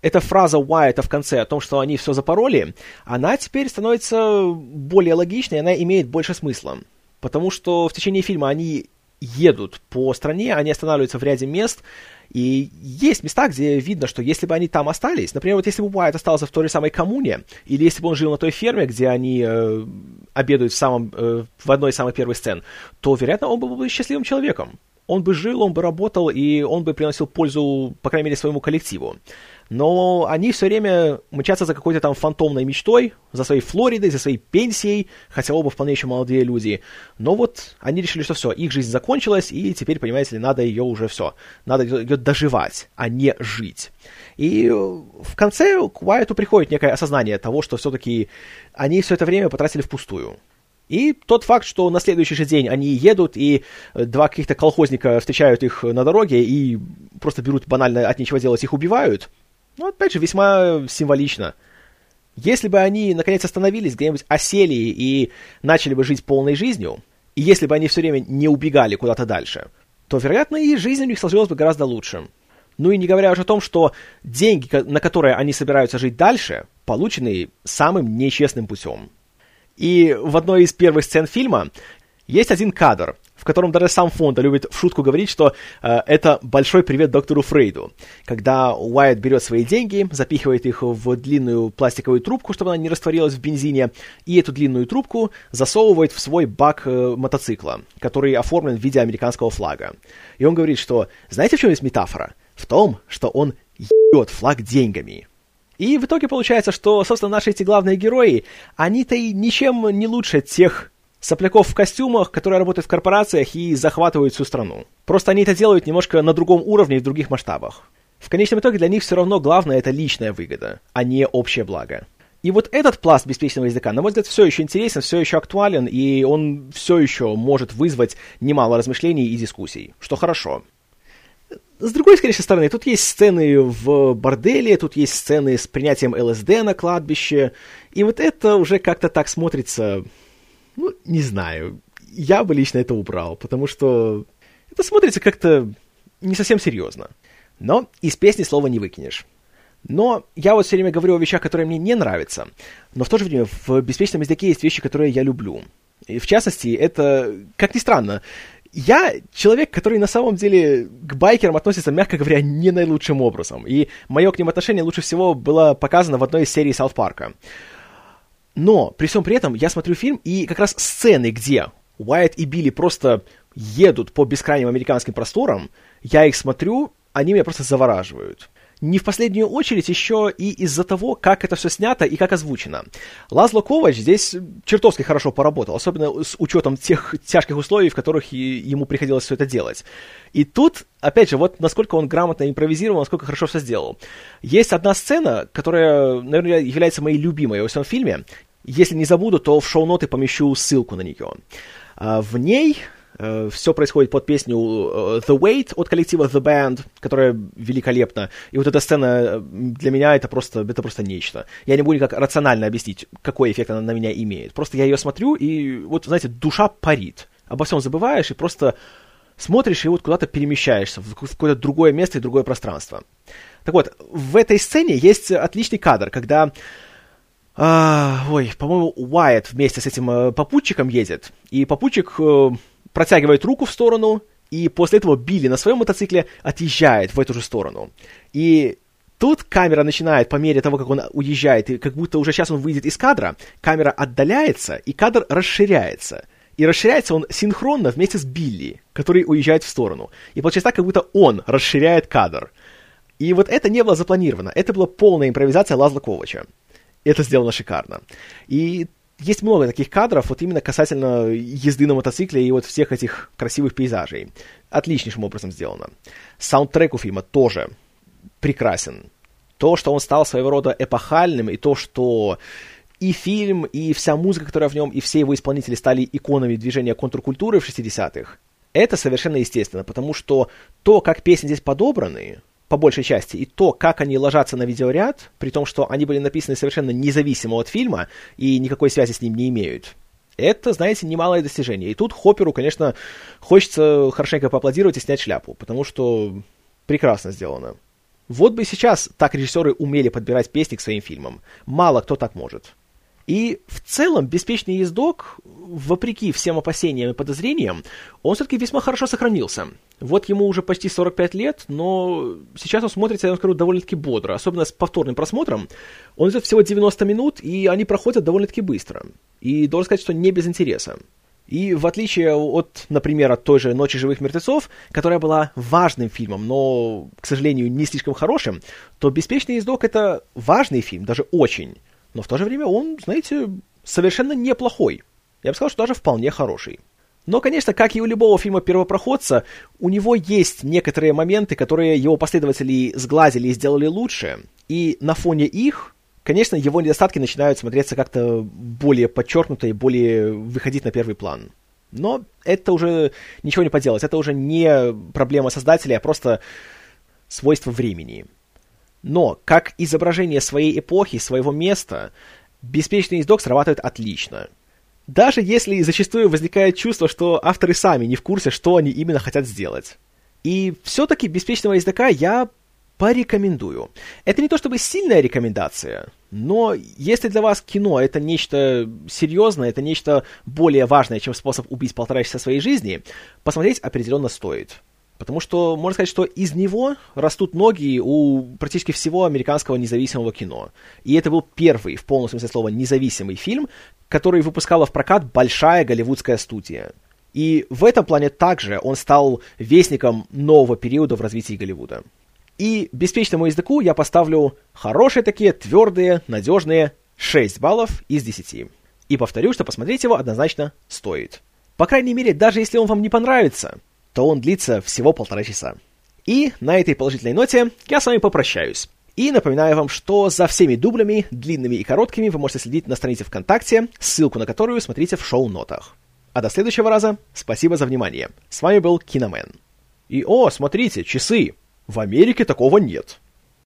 [SPEAKER 1] эта фраза Уайта в конце о том, что они все запороли, она теперь становится более логичной, она имеет больше смысла. Потому что в течение фильма они едут по стране, они останавливаются в ряде мест, и есть места, где видно, что если бы они там остались, например, вот если бы Уайт остался в той же самой коммуне, или если бы он жил на той ферме, где они э, обедают в, самом, э, в одной из самых первых сцен, то, вероятно, он был бы счастливым человеком. Он бы жил, он бы работал, и он бы приносил пользу, по крайней мере, своему коллективу но они все время мчатся за какой-то там фантомной мечтой, за своей Флоридой, за своей пенсией, хотя оба вполне еще молодые люди. Но вот они решили, что все, их жизнь закончилась, и теперь, понимаете ли, надо ее уже все, надо ее доживать, а не жить. И в конце к Уайту приходит некое осознание того, что все-таки они все это время потратили впустую. И тот факт, что на следующий же день они едут, и два каких-то колхозника встречают их на дороге и просто берут банально от нечего делать, их убивают, ну, опять же, весьма символично. Если бы они, наконец, остановились, где-нибудь осели и начали бы жить полной жизнью, и если бы они все время не убегали куда-то дальше, то, вероятно, и жизнь у них сложилась бы гораздо лучше. Ну и не говоря уже о том, что деньги, на которые они собираются жить дальше, получены самым нечестным путем. И в одной из первых сцен фильма есть один кадр, в котором даже сам Фонда любит в шутку говорить, что э, это большой привет доктору Фрейду. Когда Уайт берет свои деньги, запихивает их в длинную пластиковую трубку, чтобы она не растворилась в бензине, и эту длинную трубку засовывает в свой бак э, мотоцикла, который оформлен в виде американского флага. И он говорит, что знаете, в чем есть метафора? В том, что он ебет флаг деньгами. И в итоге получается, что, собственно, наши эти главные герои, они-то и ничем не лучше тех сопляков в костюмах, которые работают в корпорациях и захватывают всю страну. Просто они это делают немножко на другом уровне и в других масштабах. В конечном итоге для них все равно главное это личная выгода, а не общее благо. И вот этот пласт беспечного языка, на мой взгляд, все еще интересен, все еще актуален, и он все еще может вызвать немало размышлений и дискуссий, что хорошо. с другой, конечно, стороны, тут есть сцены в борделе, тут есть сцены с принятием ЛСД на кладбище, и вот это уже как-то так смотрится, ну, не знаю, я бы лично это убрал, потому что это смотрится как-то не совсем серьезно. Но из песни слова не выкинешь. Но я вот все время говорю о вещах, которые мне не нравятся, но в то же время в «Беспечном языке» есть вещи, которые я люблю. И в частности, это, как ни странно, я человек, который на самом деле к байкерам относится, мягко говоря, не наилучшим образом. И мое к ним отношение лучше всего было показано в одной из серий Саут Парка. Но при всем при этом я смотрю фильм, и как раз сцены, где Уайт и Билли просто едут по бескрайним американским просторам, я их смотрю, они меня просто завораживают не в последнюю очередь еще и из-за того, как это все снято и как озвучено. Лазло Ковач здесь чертовски хорошо поработал, особенно с учетом тех тяжких условий, в которых ему приходилось все это делать. И тут, опять же, вот насколько он грамотно импровизировал, насколько хорошо все сделал. Есть одна сцена, которая, наверное, является моей любимой во всем фильме. Если не забуду, то в шоу-ноты помещу ссылку на нее. А, в ней Э, Все происходит под песню э, The Wait от коллектива The Band, которая великолепна. И вот эта сцена э, для меня это просто, это просто нечто. Я не буду никак рационально объяснить, какой эффект она на меня имеет. Просто я ее смотрю, и вот, знаете, душа парит. Обо всем забываешь и просто смотришь и вот куда-то перемещаешься в какое-то другое место и другое пространство. Так вот, в этой сцене есть отличный кадр, когда а, ой, по-моему, Уайт вместе с этим э, попутчиком едет, и попутчик э, протягивает руку в сторону, и после этого Билли на своем мотоцикле отъезжает в эту же сторону. И тут камера начинает, по мере того, как он уезжает, и как будто уже сейчас он выйдет из кадра, камера отдаляется, и кадр расширяется. И расширяется он синхронно вместе с Билли, который уезжает в сторону. И получается так, как будто он расширяет кадр. И вот это не было запланировано. Это была полная импровизация Лазла Ковача. Это сделано шикарно. И есть много таких кадров, вот именно касательно езды на мотоцикле и вот всех этих красивых пейзажей. Отличнейшим образом сделано. Саундтрек у фильма тоже прекрасен. То, что он стал своего рода эпохальным, и то, что и фильм, и вся музыка, которая в нем, и все его исполнители стали иконами движения контркультуры в 60-х, это совершенно естественно, потому что то, как песни здесь подобраны, по большей части, и то, как они ложатся на видеоряд, при том, что они были написаны совершенно независимо от фильма и никакой связи с ним не имеют, это, знаете, немалое достижение. И тут Хопперу, конечно, хочется хорошенько поаплодировать и снять шляпу, потому что прекрасно сделано. Вот бы сейчас так режиссеры умели подбирать песни к своим фильмам. Мало кто так может. И в целом «Беспечный ездок», вопреки всем опасениям и подозрениям, он все-таки весьма хорошо сохранился. Вот ему уже почти 45 лет, но сейчас он смотрится, я вам скажу, довольно-таки бодро. Особенно с повторным просмотром. Он идет всего 90 минут, и они проходят довольно-таки быстро. И должен сказать, что не без интереса. И в отличие от, например, от той же «Ночи живых мертвецов», которая была важным фильмом, но, к сожалению, не слишком хорошим, то «Беспечный ездок» — это важный фильм, даже очень но в то же время он, знаете, совершенно неплохой. Я бы сказал, что даже вполне хороший. Но, конечно, как и у любого фильма первопроходца, у него есть некоторые моменты, которые его последователи сглазили и сделали лучше. И на фоне их, конечно, его недостатки начинают смотреться как-то более подчеркнуто и более выходить на первый план. Но это уже ничего не поделать, это уже не проблема создателя, а просто свойство времени. Но, как изображение своей эпохи, своего места, беспечный ездок срабатывает отлично. Даже если зачастую возникает чувство, что авторы сами не в курсе, что они именно хотят сделать. И все-таки беспечного ездока я порекомендую. Это не то чтобы сильная рекомендация, но если для вас кино это нечто серьезное, это нечто более важное, чем способ убить полтора часа своей жизни, посмотреть определенно стоит. Потому что, можно сказать, что из него растут ноги у практически всего американского независимого кино. И это был первый, в полном смысле слова, независимый фильм, который выпускала в прокат большая голливудская студия. И в этом плане также он стал вестником нового периода в развитии Голливуда. И беспечному языку я поставлю хорошие такие, твердые, надежные 6 баллов из 10. И повторю, что посмотреть его однозначно стоит. По крайней мере, даже если он вам не понравится, то он длится всего полтора часа. И на этой положительной ноте я с вами попрощаюсь. И напоминаю вам, что за всеми дублями, длинными и короткими, вы можете следить на странице ВКонтакте, ссылку на которую смотрите в шоу-нотах. А до следующего раза, спасибо за внимание. С вами был Киномен. И о, смотрите, часы! В Америке такого нет.